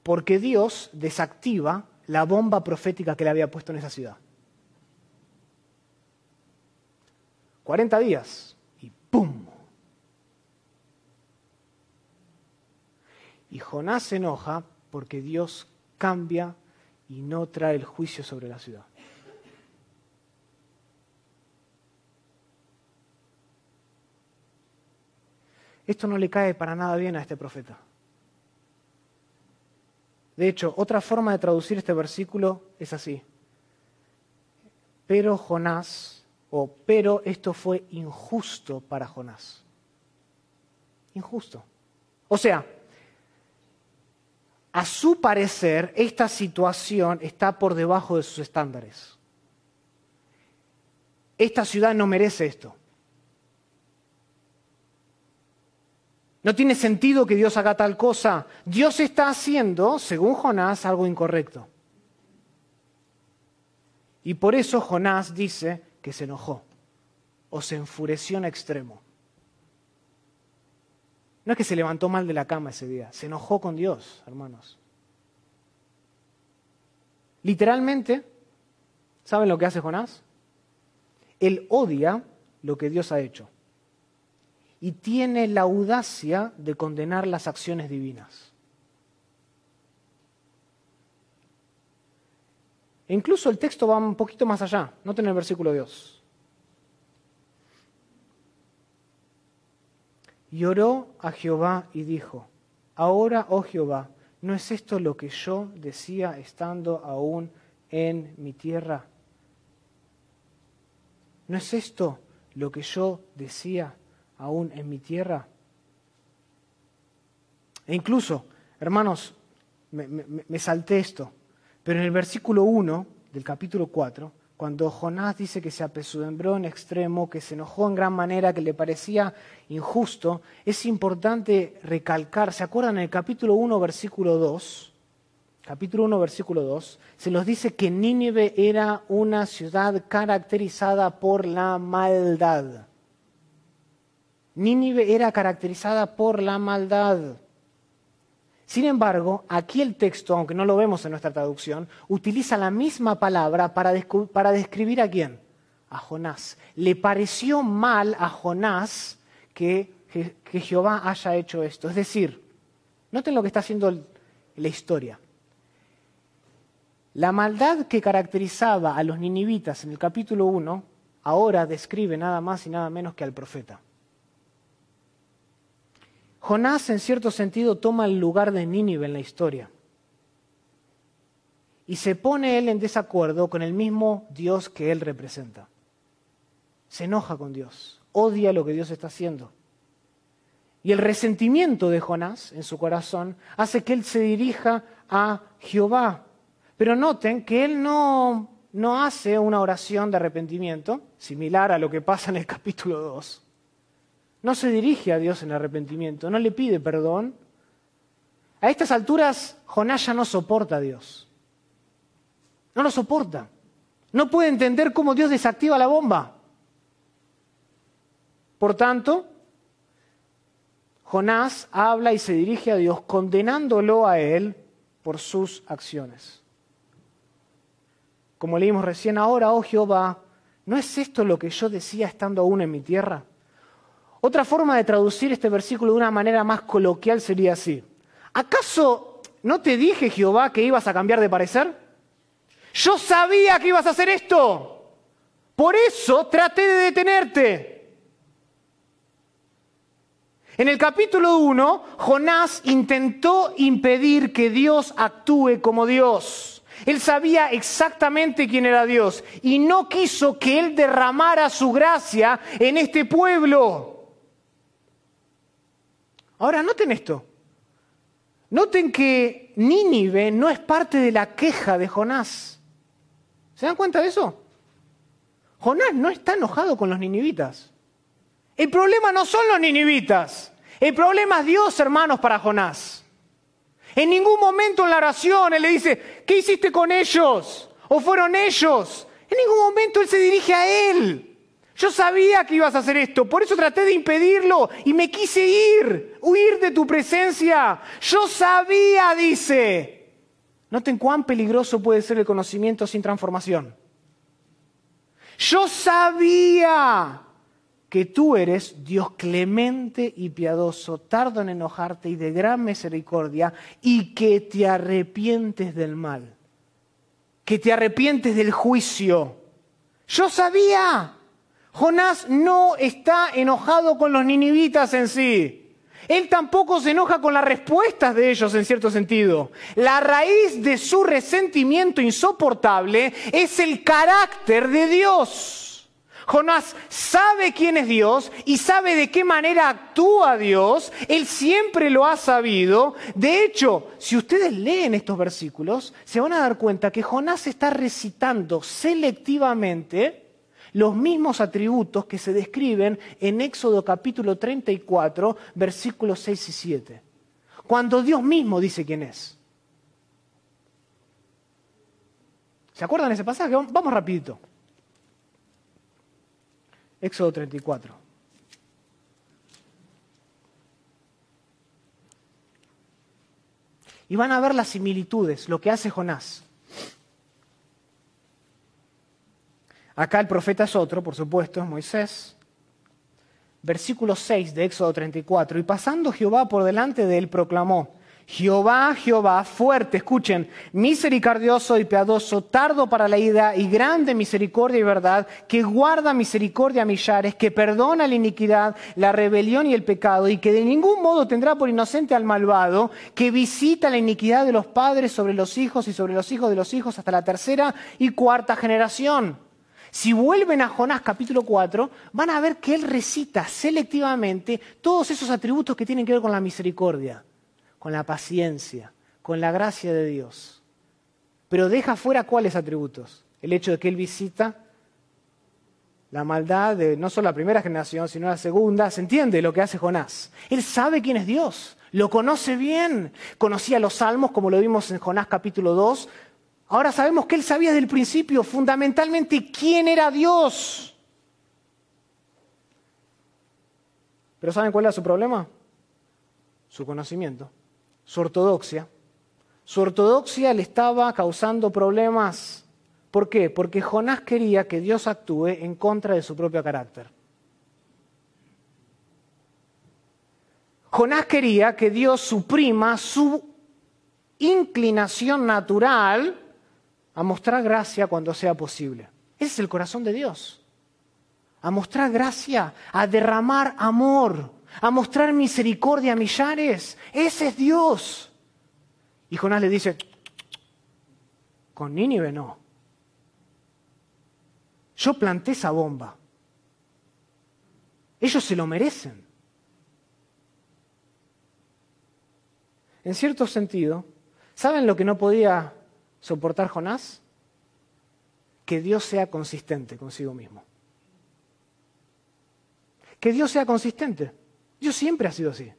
Porque Dios desactiva la bomba profética que le había puesto en esa ciudad. 40 días y ¡pum! Y Jonás se enoja porque Dios cambia y no trae el juicio sobre la ciudad. Esto no le cae para nada bien a este profeta. De hecho, otra forma de traducir este versículo es así. Pero Jonás, o pero esto fue injusto para Jonás. Injusto. O sea, a su parecer, esta situación está por debajo de sus estándares. Esta ciudad no merece esto. No tiene sentido que Dios haga tal cosa. Dios está haciendo, según Jonás, algo incorrecto. Y por eso Jonás dice que se enojó o se enfureció en extremo. No es que se levantó mal de la cama ese día, se enojó con Dios, hermanos. Literalmente, ¿saben lo que hace Jonás? Él odia lo que Dios ha hecho y tiene la audacia de condenar las acciones divinas. E incluso el texto va un poquito más allá, noten el versículo 2. Y oró a Jehová y dijo, ahora, oh Jehová, ¿no es esto lo que yo decía estando aún en mi tierra? ¿No es esto lo que yo decía aún en mi tierra. E incluso, hermanos, me, salté esto, pero en el versículo 1 del capítulo 4, cuando Jonás dice que se apesadumbró en extremo, que se enojó en gran manera, que le parecía injusto, es importante recalcar, ¿se acuerdan en el capítulo 1, versículo 2? Capítulo 1, versículo 2, se nos dice que Nínive era una ciudad caracterizada por la maldad. Nínive era caracterizada por la maldad. Sin embargo, aquí el texto, aunque no lo vemos en nuestra traducción, utiliza la misma palabra para, describir a quién? A Jonás. Le pareció mal a Jonás que, Jehová haya hecho esto. Es decir, noten lo que está haciendo la historia. La maldad que caracterizaba a los ninivitas en el capítulo 1, ahora describe nada más y nada menos que al profeta. Jonás en cierto sentido toma el lugar de Nínive en la historia. Y se pone él en desacuerdo con el mismo Dios que él representa. Se enoja con Dios, odia lo que Dios está haciendo. Y el resentimiento de Jonás en su corazón hace que él se dirija a Jehová. Pero noten que él no, no hace una oración de arrepentimiento, similar a lo que pasa en el capítulo 2 no se dirige a Dios en arrepentimiento, no le pide perdón, A estas alturas, Jonás ya no soporta a Dios. No lo soporta. No puede entender cómo Dios desactiva la bomba. Por tanto, Jonás habla y se dirige a Dios condenándolo a él por sus acciones. Como leímos recién ahora, oh Jehová, ¿no es esto lo que yo decía estando aún en mi tierra? Otra forma de traducir este versículo de una manera más coloquial sería así. ¿Acaso no te dije, Jehová, que ibas a cambiar de parecer? Yo sabía que ibas a hacer esto. Por eso traté de detenerte. En el capítulo 1, Jonás intentó impedir que Dios actúe como Dios. Él sabía exactamente quién era Dios y no quiso que Él derramara su gracia en este pueblo. Ahora, noten esto. Noten que Nínive no es parte de la queja de Jonás. ¿Se dan cuenta de eso? Jonás no está enojado con los ninivitas. El problema no son los ninivitas. El problema es Dios, hermanos, para Jonás. En ningún momento en la oración Él le dice, ¿qué hiciste con ellos? ¿O fueron ellos? En ningún momento Él se dirige a Él. Yo sabía que ibas a hacer esto, por eso traté de impedirlo y me quise ir, huir de tu presencia. Yo sabía, dice. Noten cuán peligroso puede ser el conocimiento sin transformación. Yo sabía que tú eres Dios clemente y piadoso, tardo en enojarte y de gran misericordia, y que te arrepientes del mal, que te arrepientes del juicio. Yo sabía, Jonás no está enojado con los ninivitas en sí. Él tampoco se enoja con las respuestas de ellos en cierto sentido. La raíz de su resentimiento insoportable es el carácter de Dios. Jonás sabe quién es Dios y sabe de qué manera actúa Dios. Él siempre lo ha sabido. De hecho, si ustedes leen estos versículos, se van a dar cuenta que Jonás está recitando selectivamente los mismos atributos que se describen en Éxodo capítulo 34, versículos 6 y 7. Cuando Dios mismo dice quién es. ¿Se acuerdan de ese pasaje? Vamos rapidito. Éxodo 34. Y van a ver las similitudes, lo que hace Jonás. Acá el profeta es otro, por supuesto, es Moisés. Versículo 6 de Éxodo 34. Y pasando Jehová por delante de él, proclamó, Jehová, Jehová, fuerte, escuchen, misericordioso y piadoso, tardo para la ida y grande misericordia y verdad, que guarda misericordia a millares, que perdona la iniquidad, la rebelión y el pecado, y que de ningún modo tendrá por inocente al malvado, que visita la iniquidad de los padres sobre los hijos y sobre los hijos de los hijos hasta la tercera y cuarta generación. Si vuelven a Jonás capítulo 4, van a ver que él recita selectivamente todos esos atributos que tienen que ver con la misericordia con la paciencia, con la gracia de Dios. Pero deja fuera cuáles atributos. El hecho de que Él visita la maldad de no solo la primera generación, sino la segunda. ¿Se entiende lo que hace Jonás? Él sabe quién es Dios, lo conoce bien. Conocía los salmos, como lo vimos en Jonás capítulo 2. Ahora sabemos que él sabía desde el principio fundamentalmente quién era Dios. Pero ¿saben cuál era su problema? Su conocimiento su ortodoxia. Su ortodoxia le estaba causando problemas. ¿Por qué? Porque Jonás quería que Dios actúe en contra de su propio carácter. Jonás quería que Dios suprima su inclinación natural a mostrar gracia cuando sea posible. Ese es el corazón de Dios. A mostrar gracia, a derramar amor a mostrar misericordia a millares. Ese es Dios. Y Jonás le dice, con Nínive no. Yo planté esa bomba. Ellos se lo merecen. En cierto sentido, ¿saben lo que no podía soportar Jonás? Que Dios sea consistente consigo mismo. Que Dios sea consistente. Dios siempre ha sido así.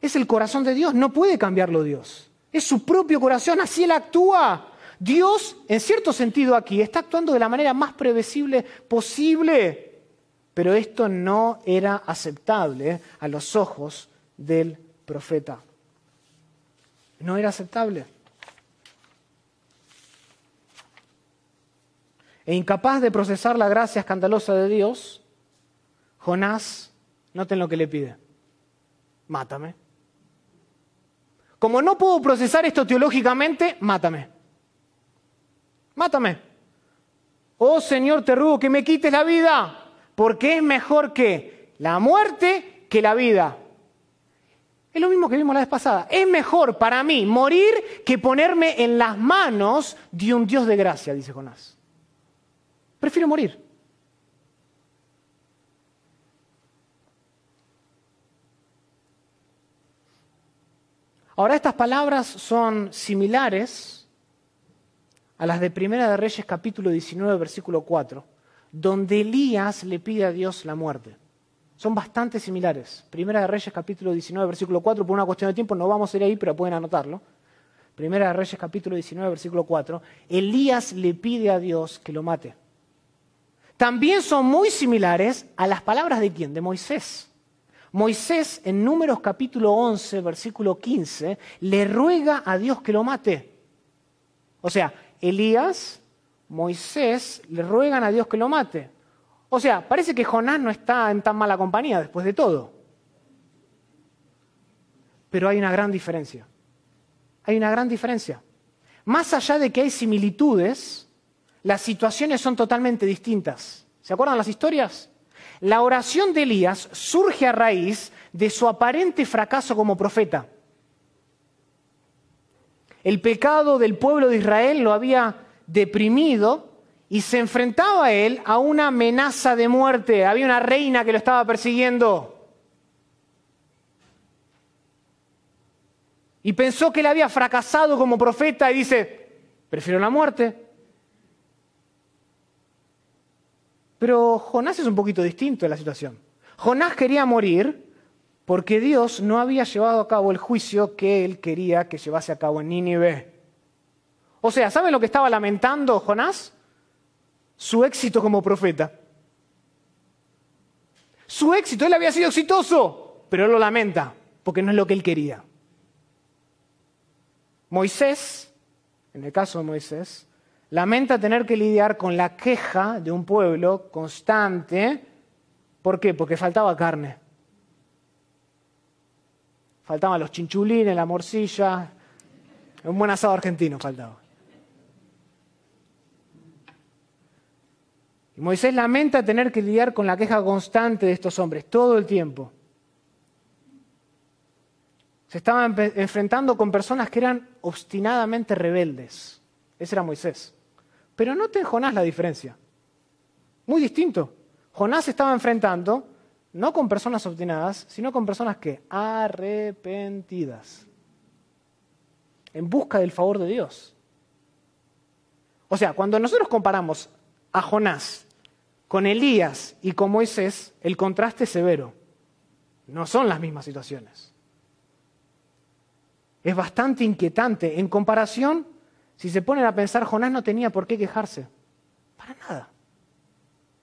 Es el corazón de Dios, no puede cambiarlo Dios. Es su propio corazón, así Él actúa. Dios, en cierto sentido aquí, está actuando de la manera más previsible posible, pero esto no era aceptable a los ojos del profeta. No era aceptable. E incapaz de procesar la gracia escandalosa de Dios, Jonás, noten lo que le pide, mátame. Como no puedo procesar esto teológicamente, mátame. Mátame. Oh Señor, te ruego que me quites la vida, porque es mejor que la muerte que la vida. Es lo mismo que vimos la vez pasada. Es mejor para mí morir que ponerme en las manos de un Dios de gracia, dice Jonás. Prefiero morir. Ahora estas palabras son similares a las de Primera de Reyes capítulo 19 versículo 4, donde Elías le pide a Dios la muerte. Son bastante similares. Primera de Reyes capítulo 19 versículo 4, por una cuestión de tiempo no vamos a ir ahí, pero pueden anotarlo. Primera de Reyes capítulo 19 versículo 4, Elías le pide a Dios que lo mate. También son muy similares a las palabras de quién? De Moisés. Moisés en Números capítulo 11, versículo 15, le ruega a Dios que lo mate. O sea, Elías, Moisés le ruegan a Dios que lo mate. O sea, parece que Jonás no está en tan mala compañía después de todo. Pero hay una gran diferencia. Hay una gran diferencia. Más allá de que hay similitudes, las situaciones son totalmente distintas. ¿Se acuerdan las historias? La oración de Elías surge a raíz de su aparente fracaso como profeta. El pecado del pueblo de Israel lo había deprimido y se enfrentaba a él a una amenaza de muerte. Había una reina que lo estaba persiguiendo. Y pensó que él había fracasado como profeta y dice, prefiero la muerte. Pero Jonás es un poquito distinto en la situación. Jonás quería morir porque Dios no había llevado a cabo el juicio que él quería que llevase a cabo en Nínive. O sea, ¿saben lo que estaba lamentando Jonás? Su éxito como profeta. Su éxito, él había sido exitoso, pero él lo lamenta porque no es lo que él quería. Moisés, en el caso de Moisés, lamenta tener que lidiar con la queja de un pueblo constante. ¿Por qué? Porque faltaba carne. Faltaban los chinchulines, la morcilla, un buen asado argentino faltaba. Y Moisés lamenta tener que lidiar con la queja constante de estos hombres todo el tiempo. Se estaban enfrentando con personas que eran obstinadamente rebeldes. Ese era Moisés. Pero noten Jonás la diferencia. Muy distinto. Jonás estaba enfrentando no con personas obstinadas, sino con personas que arrepentidas, en busca del favor de Dios. O sea, cuando nosotros comparamos a Jonás con Elías y con Moisés, el contraste es severo. No son las mismas situaciones. Es bastante inquietante en comparación si se ponen a pensar, Jonás no tenía por qué quejarse. Para nada.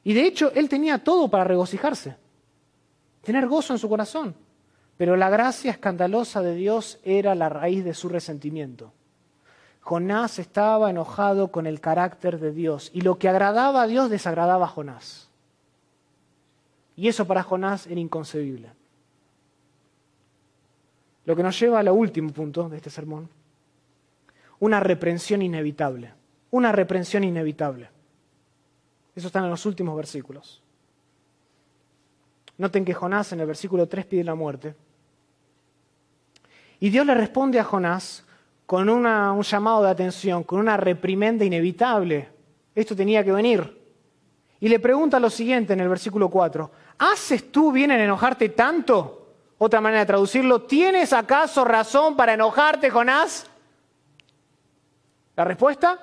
Y de hecho, él tenía todo para regocijarse, tener gozo en su corazón. Pero la gracia escandalosa de Dios era la raíz de su resentimiento. Jonás estaba enojado con el carácter de Dios y lo que agradaba a Dios desagradaba a Jonás. Y eso para Jonás era inconcebible. Lo que nos lleva al último punto de este sermón una reprensión inevitable. Una reprensión inevitable. Eso está en los últimos versículos. Noten que Jonás en el versículo 3 pide la muerte. Y Dios le responde a Jonás con un llamado de atención, con una reprimenda inevitable. Esto tenía que venir. Y le pregunta lo siguiente en el versículo 4. ¿Haces tú bien en enojarte tanto? Otra manera de traducirlo, ¿tienes acaso razón para enojarte, Jonás? ¿La respuesta?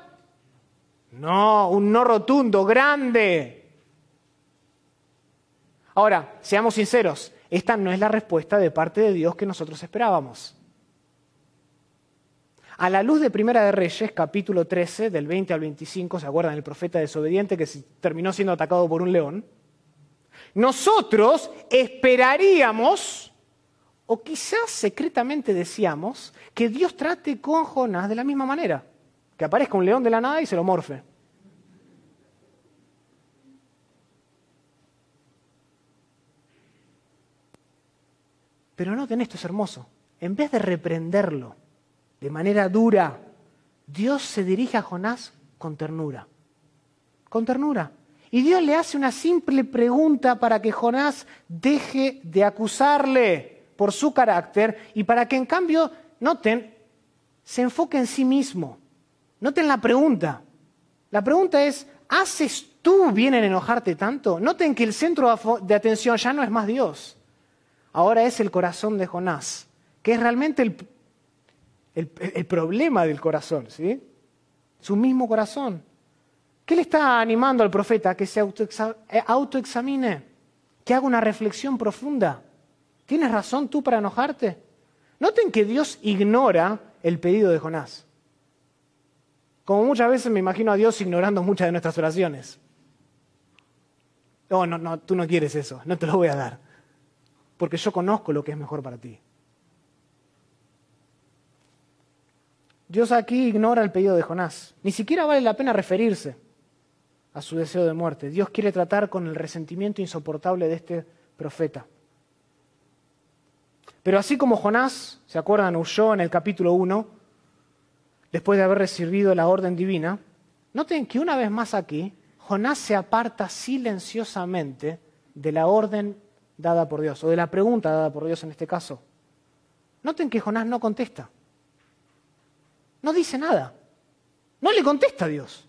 No, un no rotundo, grande. Ahora, seamos sinceros, esta no es la respuesta de parte de Dios que nosotros esperábamos. A la luz de Primera de Reyes, capítulo 13, del 20 al 25, ¿se acuerdan? El profeta desobediente que terminó siendo atacado por un león. Nosotros esperaríamos, o quizás secretamente decíamos, que Dios trate con Jonás de la misma manera. Que aparezca un león de la nada y se lo morfe. Pero noten esto es hermoso. En vez de reprenderlo de manera dura, Dios se dirige a Jonás con ternura. Con ternura. Y Dios le hace una simple pregunta para que Jonás deje de acusarle por su carácter y para que en cambio, noten, se enfoque en sí mismo. Noten la pregunta. La pregunta es, ¿haces tú bien en enojarte tanto? Noten que el centro de atención ya no es más Dios ahora es el corazón de Jonás, que es realmente el, problema del corazón, ¿sí? Su mismo corazón. ¿Qué le está animando al profeta? Que se eh, autoexamine, que haga una reflexión profunda. ¿Tienes razón tú para enojarte? Noten que Dios ignora el pedido de Jonás. Como muchas veces me imagino a Dios ignorando muchas de nuestras oraciones. Oh, no, no, tú no quieres eso, no te lo voy a dar porque yo conozco lo que es mejor para ti. Dios aquí ignora el pedido de Jonás. Ni siquiera vale la pena referirse a su deseo de muerte. Dios quiere tratar con el resentimiento insoportable de este profeta. Pero así como Jonás, ¿se acuerdan? Huyó en el capítulo 1, después de haber recibido la orden divina. Noten que una vez más aquí, Jonás se aparta silenciosamente de la orden dada por Dios, o de la pregunta dada por Dios en este caso. Noten que Jonás no contesta. No dice nada. No le contesta a Dios.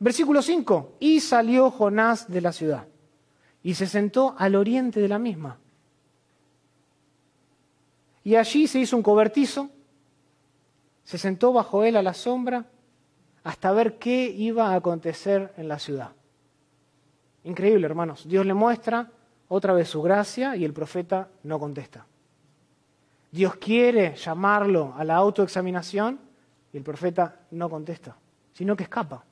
Versículo 5. Y salió Jonás de la ciudad y se sentó al oriente de la misma. Y allí se hizo un cobertizo, se sentó bajo él a la sombra hasta ver qué iba a acontecer en la ciudad. Increíble, hermanos. Dios le muestra otra vez su gracia y el profeta no contesta. Dios quiere llamarlo a la autoexaminación y el profeta no contesta, sino que escapa.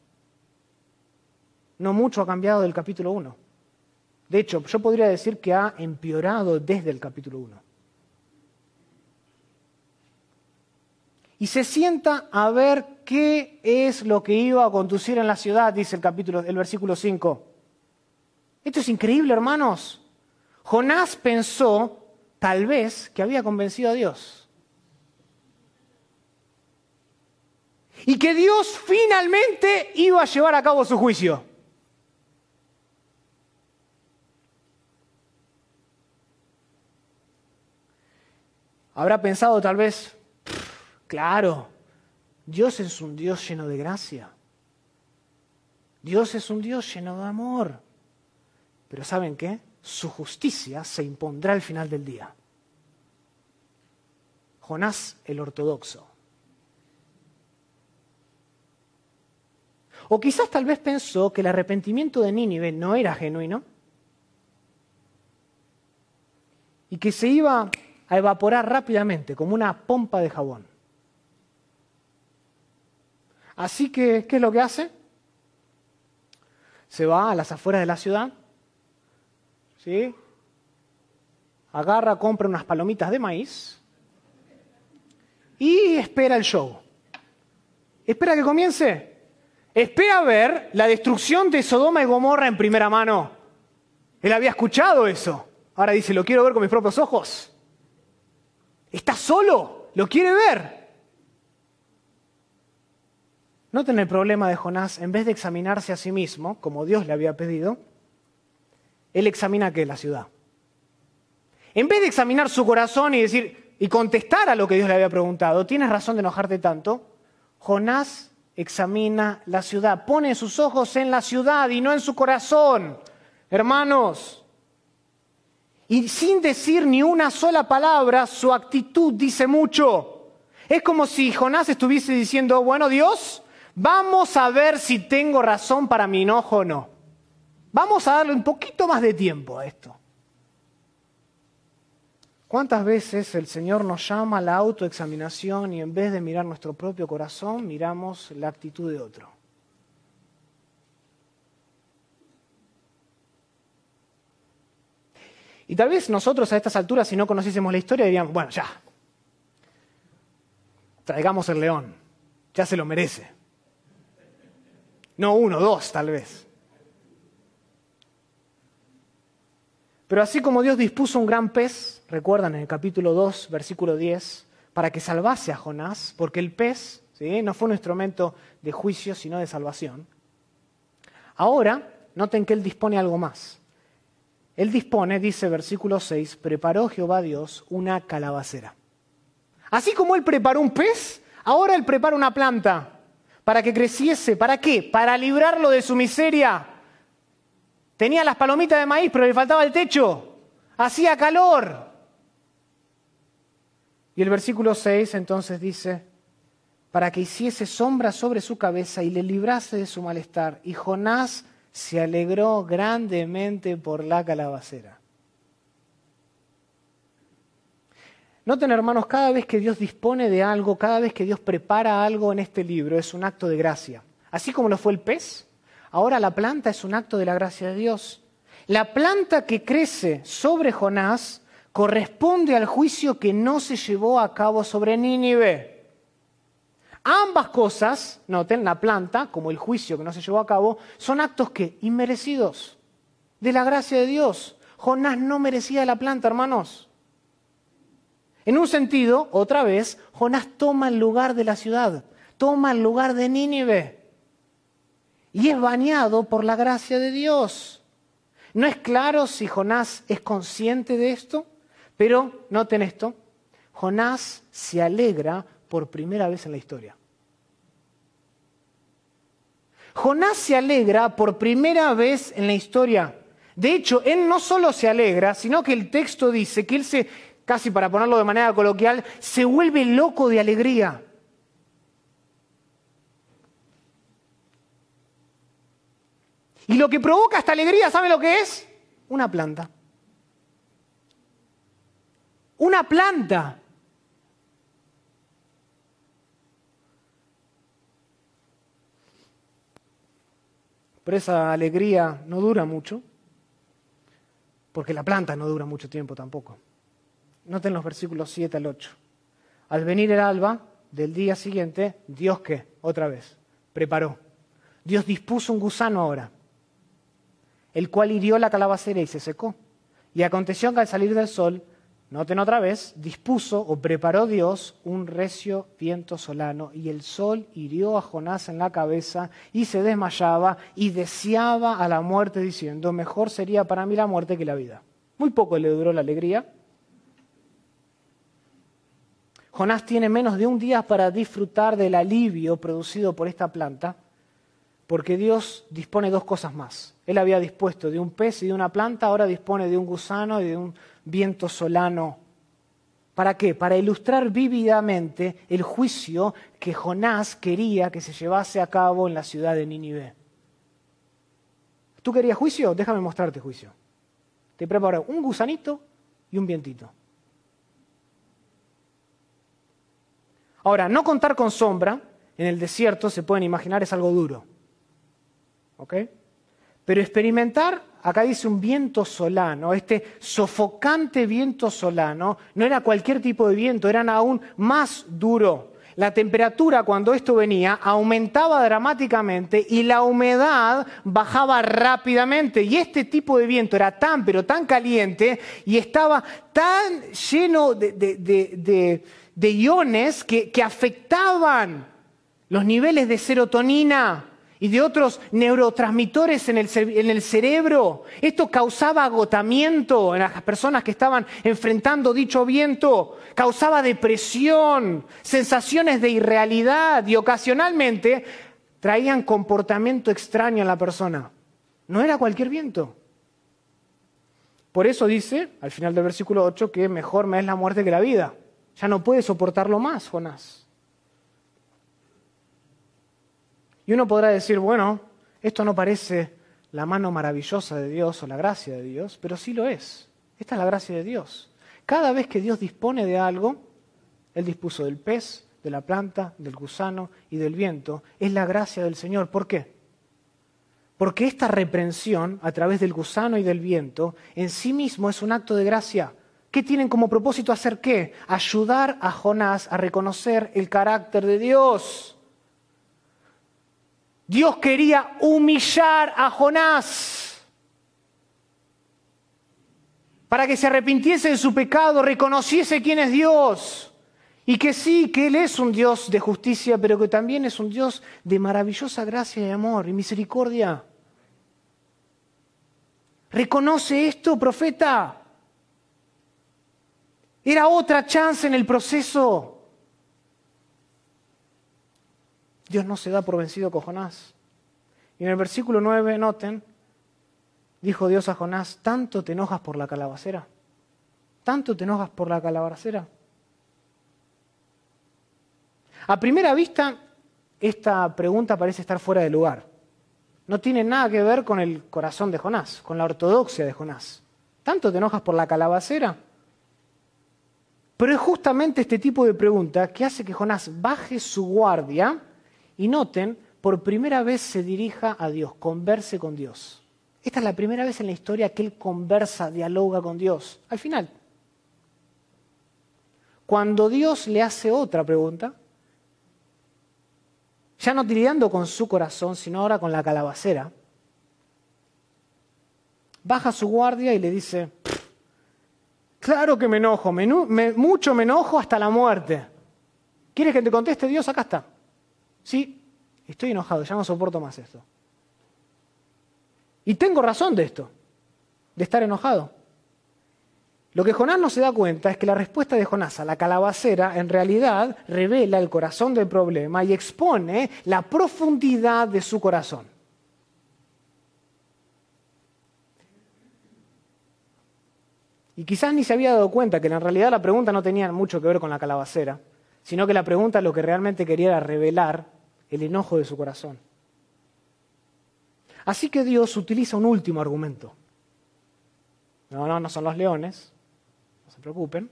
No mucho ha cambiado del capítulo 1. De hecho, yo podría decir que ha empeorado desde el capítulo 1. Y se sienta a ver qué es lo que iba a conducir en la ciudad, dice el capítulo, el versículo 5. Esto es increíble, hermanos. Jonás pensó, tal vez, que había convencido a Dios. Y que Dios finalmente iba a llevar a cabo su juicio. Habrá pensado tal vez, claro, Dios es un Dios lleno de gracia. Dios es un Dios lleno de amor. Pero ¿saben qué? su justicia se impondrá al final del día. Jonás el ortodoxo. O quizás tal vez pensó que el arrepentimiento de Nínive no era genuino y que se iba a evaporar rápidamente como una pompa de jabón. Así que, ¿qué es lo que hace? Se va a las afueras de la ciudad ¿sí? Agarra, compra unas palomitas de maíz y espera el show. Espera que comience. Espera ver la destrucción de Sodoma y Gomorra en primera mano. Él había escuchado eso. Ahora dice, lo quiero ver con mis propios ojos. Está solo, lo quiere ver. Noten el problema de Jonás, en vez de examinarse a sí mismo, como Dios le había pedido, él examina qué? La ciudad. En vez de examinar su corazón y decir y contestar a lo que Dios le había preguntado, ¿tienes razón de enojarte tanto? Jonás examina la ciudad, pone sus ojos en la ciudad y no en su corazón. Hermanos, y sin decir ni una sola palabra, su actitud dice mucho. Es como si Jonás estuviese diciendo, bueno Dios, vamos a ver si tengo razón para mi enojo o no. Vamos a darle un poquito más de tiempo a esto. ¿Cuántas veces el Señor nos llama a la autoexaminación y en vez de mirar nuestro propio corazón, miramos la actitud de otro? Y tal vez nosotros a estas alturas, si no conociésemos la historia, diríamos, bueno, ya, traigamos el león, ya se lo merece. No uno, dos tal vez. Pero así como Dios dispuso un gran pez, recuerdan en el capítulo 2, versículo 10, para que salvase a Jonás, porque el pez no fue un instrumento de juicio, sino de salvación. Ahora, noten que Él dispone algo más. Él dispone, dice versículo 6, preparó Jehová Dios una calabacera. Así como Él preparó un pez, ahora Él prepara una planta para que creciese. ¿Para qué? Para librarlo de su miseria. Tenía las palomitas de maíz, pero le faltaba el techo. Hacía calor. Y el versículo 6 entonces dice, para que hiciese sombra sobre su cabeza y le librase de su malestar. Y Jonás se alegró grandemente por la calabacera. Noten, hermanos, cada vez que Dios dispone de algo, cada vez que Dios prepara algo en este libro, es un acto de gracia. Así como lo fue el pez, ahora la planta es un acto de la gracia de Dios. La planta que crece sobre Jonás corresponde al juicio que no se llevó a cabo sobre Nínive. Ambas cosas, noten, la planta, como el juicio que no se llevó a cabo, son actos que inmerecidos de la gracia de Dios. Jonás no merecía la planta, hermanos. En un sentido, otra vez, Jonás toma el lugar de la ciudad, toma el lugar de Nínive y es bañado por la gracia de Dios. No es claro si Jonás es consciente de esto, pero noten esto, Jonás se alegra por primera vez en la historia. Jonás se alegra por primera vez en la historia. De hecho, él no solo se alegra, sino que el texto dice que él se casi para ponerlo de manera coloquial, se vuelve loco de alegría. Y lo que provoca esta alegría, ¿sabe lo que es? Una planta. Una planta. Pero esa alegría no dura mucho, porque la planta no dura mucho tiempo tampoco. Noten los versículos 7 al 8. Al venir el alba del día siguiente, Dios qué? Otra vez, preparó. Dios dispuso un gusano ahora, el cual hirió la calabacera y se secó. Y aconteció que al salir del sol, noten otra vez, dispuso o preparó Dios un recio viento solano, y el sol hirió a Jonás en la cabeza y se desmayaba y deseaba a la muerte, diciendo, mejor sería para mí la muerte que la vida. Muy poco le duró la alegría, Jonás tiene menos de un día para disfrutar del alivio producido por esta planta, porque Dios dispone dos cosas más. Él había dispuesto de un pez y de una planta, ahora dispone de un gusano y de un viento solano. ¿Para qué? Para ilustrar vívidamente el juicio que Jonás quería que se llevase a cabo en la ciudad de Nínive. ¿Tú querías juicio? Déjame mostrarte juicio. Te preparo un gusanito y un vientito. Ahora, no contar con sombra en el desierto, se pueden imaginar, es algo duro. ¿Ok? Pero experimentar, acá dice un viento solano, este sofocante viento solano, no era cualquier tipo de viento, eran aún más duro. La temperatura cuando esto venía aumentaba dramáticamente y la humedad bajaba rápidamente. Y este tipo de viento era tan, pero tan caliente y estaba tan lleno de, de de iones que, afectaban los niveles de serotonina y de otros neurotransmisores en el, en el, cerebro. Esto causaba agotamiento en las personas que estaban enfrentando dicho viento, causaba depresión, sensaciones de irrealidad y ocasionalmente traían comportamiento extraño en la persona. No era cualquier viento. Por eso dice, al final del versículo 8, que mejor me es la muerte que la vida. Ya no puede soportarlo más, Jonás. Y uno podrá decir, bueno, esto no parece la mano maravillosa de Dios o la gracia de Dios, pero sí lo es. Esta es la gracia de Dios. Cada vez que Dios dispone de algo, Él dispuso del pez, de la planta, del gusano y del viento. Es la gracia del Señor. ¿Por qué? Porque esta reprensión a través del gusano y del viento en sí mismo es un acto de gracia. ¿Qué tienen como propósito hacer qué? Ayudar a Jonás a reconocer el carácter de Dios. Dios quería humillar a Jonás para que se arrepintiese de su pecado, reconociese quién es Dios y que sí, que Él es un Dios de justicia, pero que también es un Dios de maravillosa gracia y amor y misericordia. ¿Reconoce esto, profeta? Era otra chance en el proceso. Dios no se da por vencido con Jonás. Y en el versículo 9, noten, dijo Dios a Jonás, ¿tanto te enojas por la calabacera? ¿Tanto te enojas por la calabacera? A primera vista, esta pregunta parece estar fuera de lugar. No tiene nada que ver con el corazón de Jonás, con la ortodoxia de Jonás. ¿Tanto te enojas por la calabacera? Pero es justamente este tipo de pregunta que hace que Jonás baje su guardia y noten, por primera vez se dirija a Dios, converse con Dios. Esta es la primera vez en la historia que él conversa, dialoga con Dios. Al final, cuando Dios le hace otra pregunta, ya no lidiando con su corazón, sino ahora con la calabacera, baja su guardia y le dice, claro que me enojo, mucho me enojo hasta la muerte. ¿Quieres que te conteste Dios? Acá está. Sí, estoy enojado, ya no soporto más esto. Y tengo razón de esto, de estar enojado. Lo que Jonás no se da cuenta es que la respuesta de Jonás a la calabacera en realidad revela el corazón del problema y expone la profundidad de su corazón. Y quizás ni se había dado cuenta que en realidad la pregunta no tenía mucho que ver con la calabacera, sino que la pregunta lo que realmente quería era revelar el enojo de su corazón. Así que Dios utiliza un último argumento. No, no, no son los leones, se preocupen,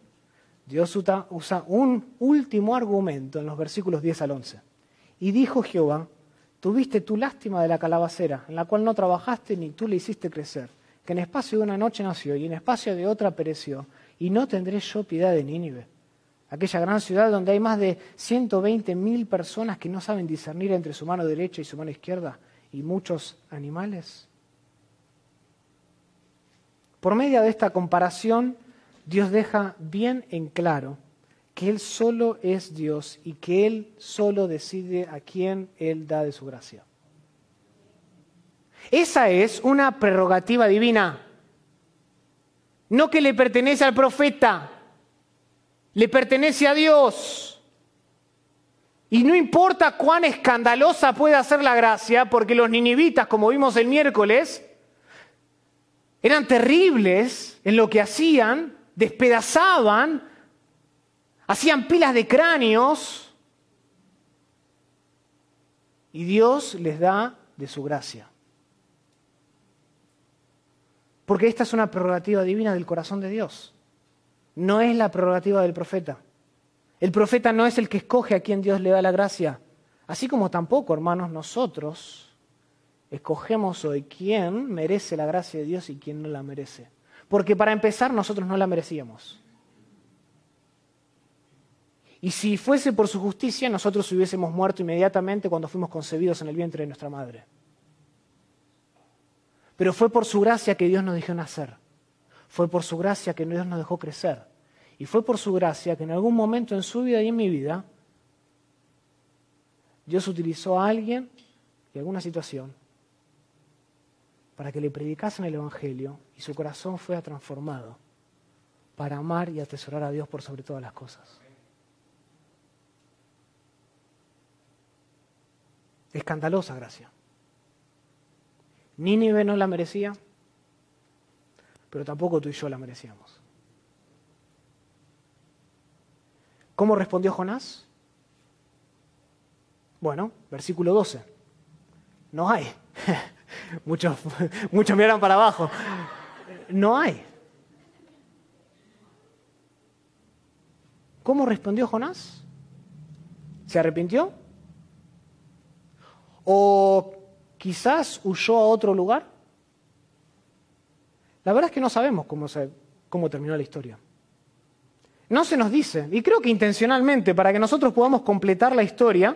Dios usa un último argumento en los versículos 10 al 11. Y dijo Jehová, tuviste tu lástima de la calabacera, en la cual no trabajaste ni tú le hiciste crecer, que en espacio de una noche nació y en espacio de otra pereció, y no tendré yo piedad de Nínive, aquella gran ciudad donde hay más de 120 mil personas que no saben discernir entre su mano derecha y su mano izquierda, y muchos animales. Por medio de esta comparación, Dios deja bien en claro que Él solo es Dios y que Él solo decide a quién Él da de su gracia. Esa es una prerrogativa divina, no que le pertenece al profeta, le pertenece a Dios. Y no importa cuán escandalosa pueda ser la gracia, porque los ninivitas, como vimos el miércoles, eran terribles en lo que hacían, despedazaban, hacían pilas de cráneos y Dios les da de su gracia. Porque esta es una prerrogativa divina del corazón de Dios. No es la prerrogativa del profeta. El profeta no es el que escoge a quien Dios le da la gracia. Así como tampoco, hermanos, nosotros escogemos hoy quién merece la gracia de Dios y quién no la merece. Porque para empezar nosotros no la merecíamos. Y si fuese por su justicia, nosotros hubiésemos muerto inmediatamente cuando fuimos concebidos en el vientre de nuestra madre. Pero fue por su gracia que Dios nos dejó nacer. Fue por su gracia que Dios nos dejó crecer. Y fue por su gracia que en algún momento en su vida y en mi vida, Dios utilizó a alguien y alguna situación para que le predicasen el Evangelio y su corazón fue transformado para amar y atesorar a Dios por sobre todas las cosas. Escandalosa gracia. Nínive no la merecía, pero tampoco tú y yo la merecíamos. ¿Cómo respondió Jonás? Bueno, versículo 12. No hay. Muchos, muchos miran para abajo. No hay. ¿Cómo respondió Jonás? ¿Se arrepintió? ¿O quizás huyó a otro lugar? La verdad es que no sabemos cómo, terminó la historia. No se nos dice, y creo que intencionalmente, para que nosotros podamos completar la historia,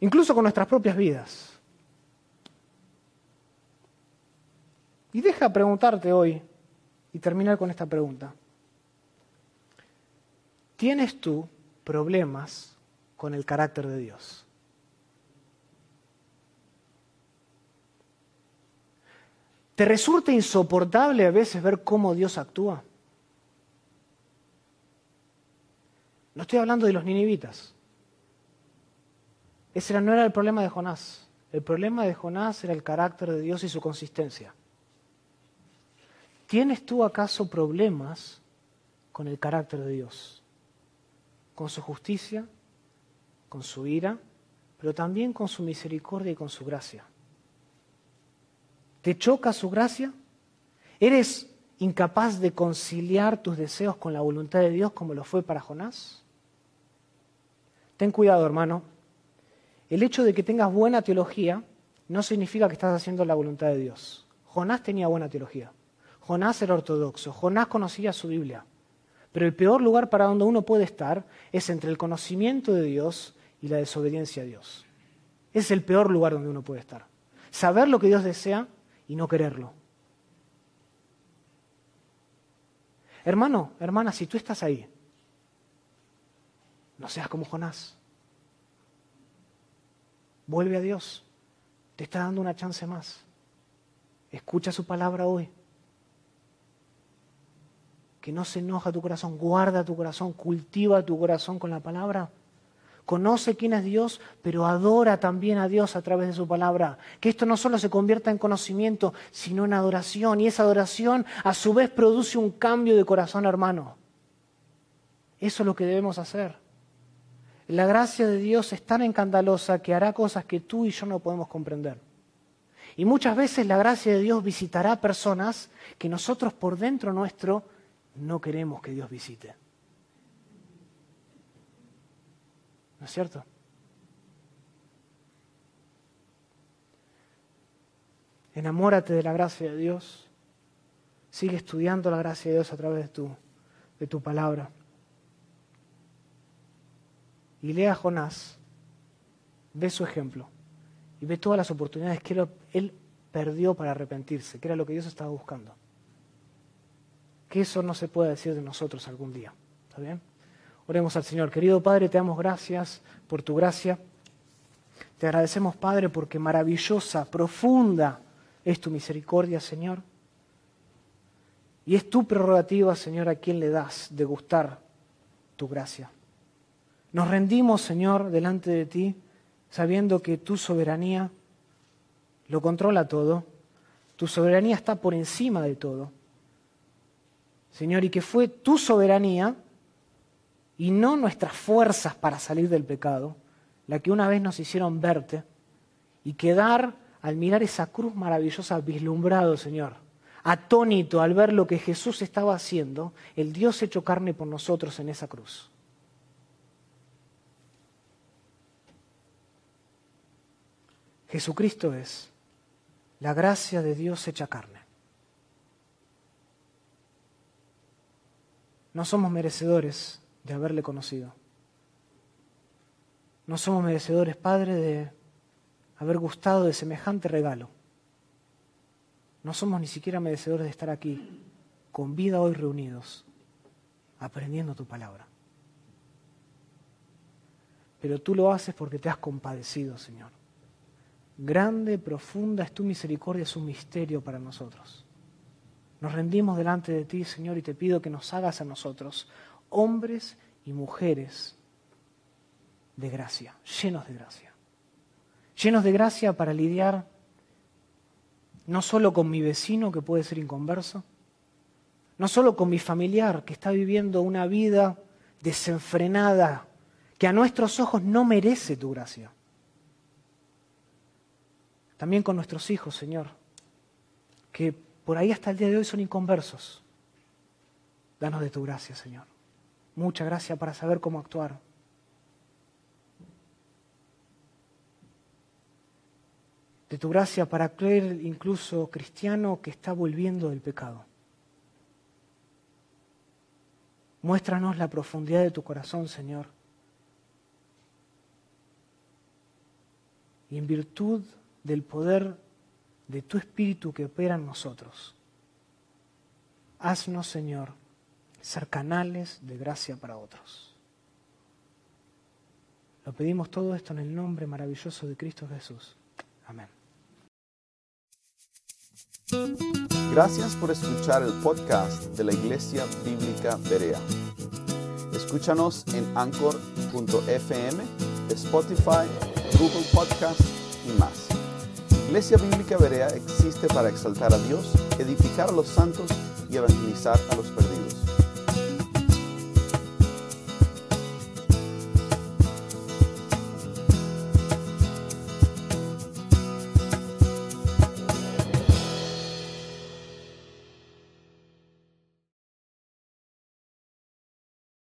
incluso con nuestras propias vidas. Y deja preguntarte hoy, y terminar con esta pregunta. ¿Tienes tú problemas con el carácter de Dios? ¿Te resulta insoportable a veces ver cómo Dios actúa? No estoy hablando de los ninivitas. Ese no era el problema de Jonás. El problema de Jonás era el carácter de Dios y su consistencia. ¿Tienes tú acaso problemas con el carácter de Dios? Con su justicia, con su ira, pero también con su misericordia y con su gracia. ¿Te choca su gracia? ¿Eres incapaz de conciliar tus deseos con la voluntad de Dios como lo fue para Jonás? Ten cuidado, hermano. El hecho de que tengas buena teología no significa que estás haciendo la voluntad de Dios. Jonás tenía buena teología. Jonás era ortodoxo. Jonás conocía su Biblia. Pero el peor lugar para donde uno puede estar es entre el conocimiento de Dios y la desobediencia a Dios. Es el peor lugar donde uno puede estar. Saber lo que Dios desea y no quererlo. Hermano, hermana, si tú estás ahí, no seas como Jonás. Vuelve a Dios. Te está dando una chance más. Escucha su palabra hoy. Que no se enoja tu corazón. Guarda tu corazón. Cultiva tu corazón con la palabra. Conoce quién es Dios, pero adora también a Dios a través de su palabra. Que esto no solo se convierta en conocimiento, sino en adoración. Y esa adoración a su vez produce un cambio de corazón, hermano. Eso es lo que debemos hacer. La gracia de Dios es tan escandalosa que hará cosas que tú y yo no podemos comprender. Y muchas veces la gracia de Dios visitará personas que nosotros por dentro nuestro no queremos que Dios visite. ¿No es cierto? Enamórate de la gracia de Dios. Sigue estudiando la gracia de Dios a través de tu, de tu palabra y lee a Jonás, ve su ejemplo y ve todas las oportunidades que él perdió para arrepentirse, que era lo que Dios estaba buscando. Que eso no se pueda decir de nosotros algún día. ¿Está bien? Oremos al Señor. Querido Padre, te damos gracias por tu gracia. Te agradecemos, Padre, porque maravillosa, profunda es tu misericordia, Señor. Y es tu prerrogativa, Señor, a quien le das de gustar tu gracia. Nos rendimos, Señor, delante de ti, sabiendo que tu soberanía lo controla todo, tu soberanía está por encima de todo. Señor, y que fue tu soberanía y no nuestras fuerzas para salir del pecado, la que una vez nos hicieron verte y quedar al mirar esa cruz maravillosa vislumbrado, Señor, atónito al ver lo que Jesús estaba haciendo, el Dios hecho carne por nosotros en esa cruz. Jesucristo es la gracia de Dios hecha carne. No somos merecedores de haberle conocido. No somos merecedores, Padre, de haber gustado de semejante regalo. No somos ni siquiera merecedores de estar aquí, con vida hoy reunidos, aprendiendo tu palabra. Pero tú lo haces porque te has compadecido, Señor. Grande, profunda es tu misericordia, es un misterio para nosotros. Nos rendimos delante de ti, Señor, y te pido que nos hagas a nosotros hombres y mujeres de gracia, llenos de gracia. Llenos de gracia para lidiar no solo con mi vecino que puede ser inconverso, no solo con mi familiar que está viviendo una vida desenfrenada, que a nuestros ojos no merece tu gracia también con nuestros hijos, Señor, que por ahí hasta el día de hoy son inconversos. Danos de tu gracia, Señor. Mucha gracia para saber cómo actuar. De tu gracia para creer incluso cristiano que está volviendo del pecado. Muéstranos la profundidad de tu corazón, Señor. Y en virtud del poder de tu Espíritu que opera en nosotros, haznos, Señor, ser canales de gracia para otros. Lo pedimos todo esto en el nombre maravilloso de Cristo Jesús. Amén. Gracias por escuchar el podcast de la Iglesia Bíblica Berea. Escúchanos en anchor.fm, Spotify, Google Podcast y más. Iglesia Bíblica Berea existe para exaltar a Dios, edificar a los santos y evangelizar a los perdidos.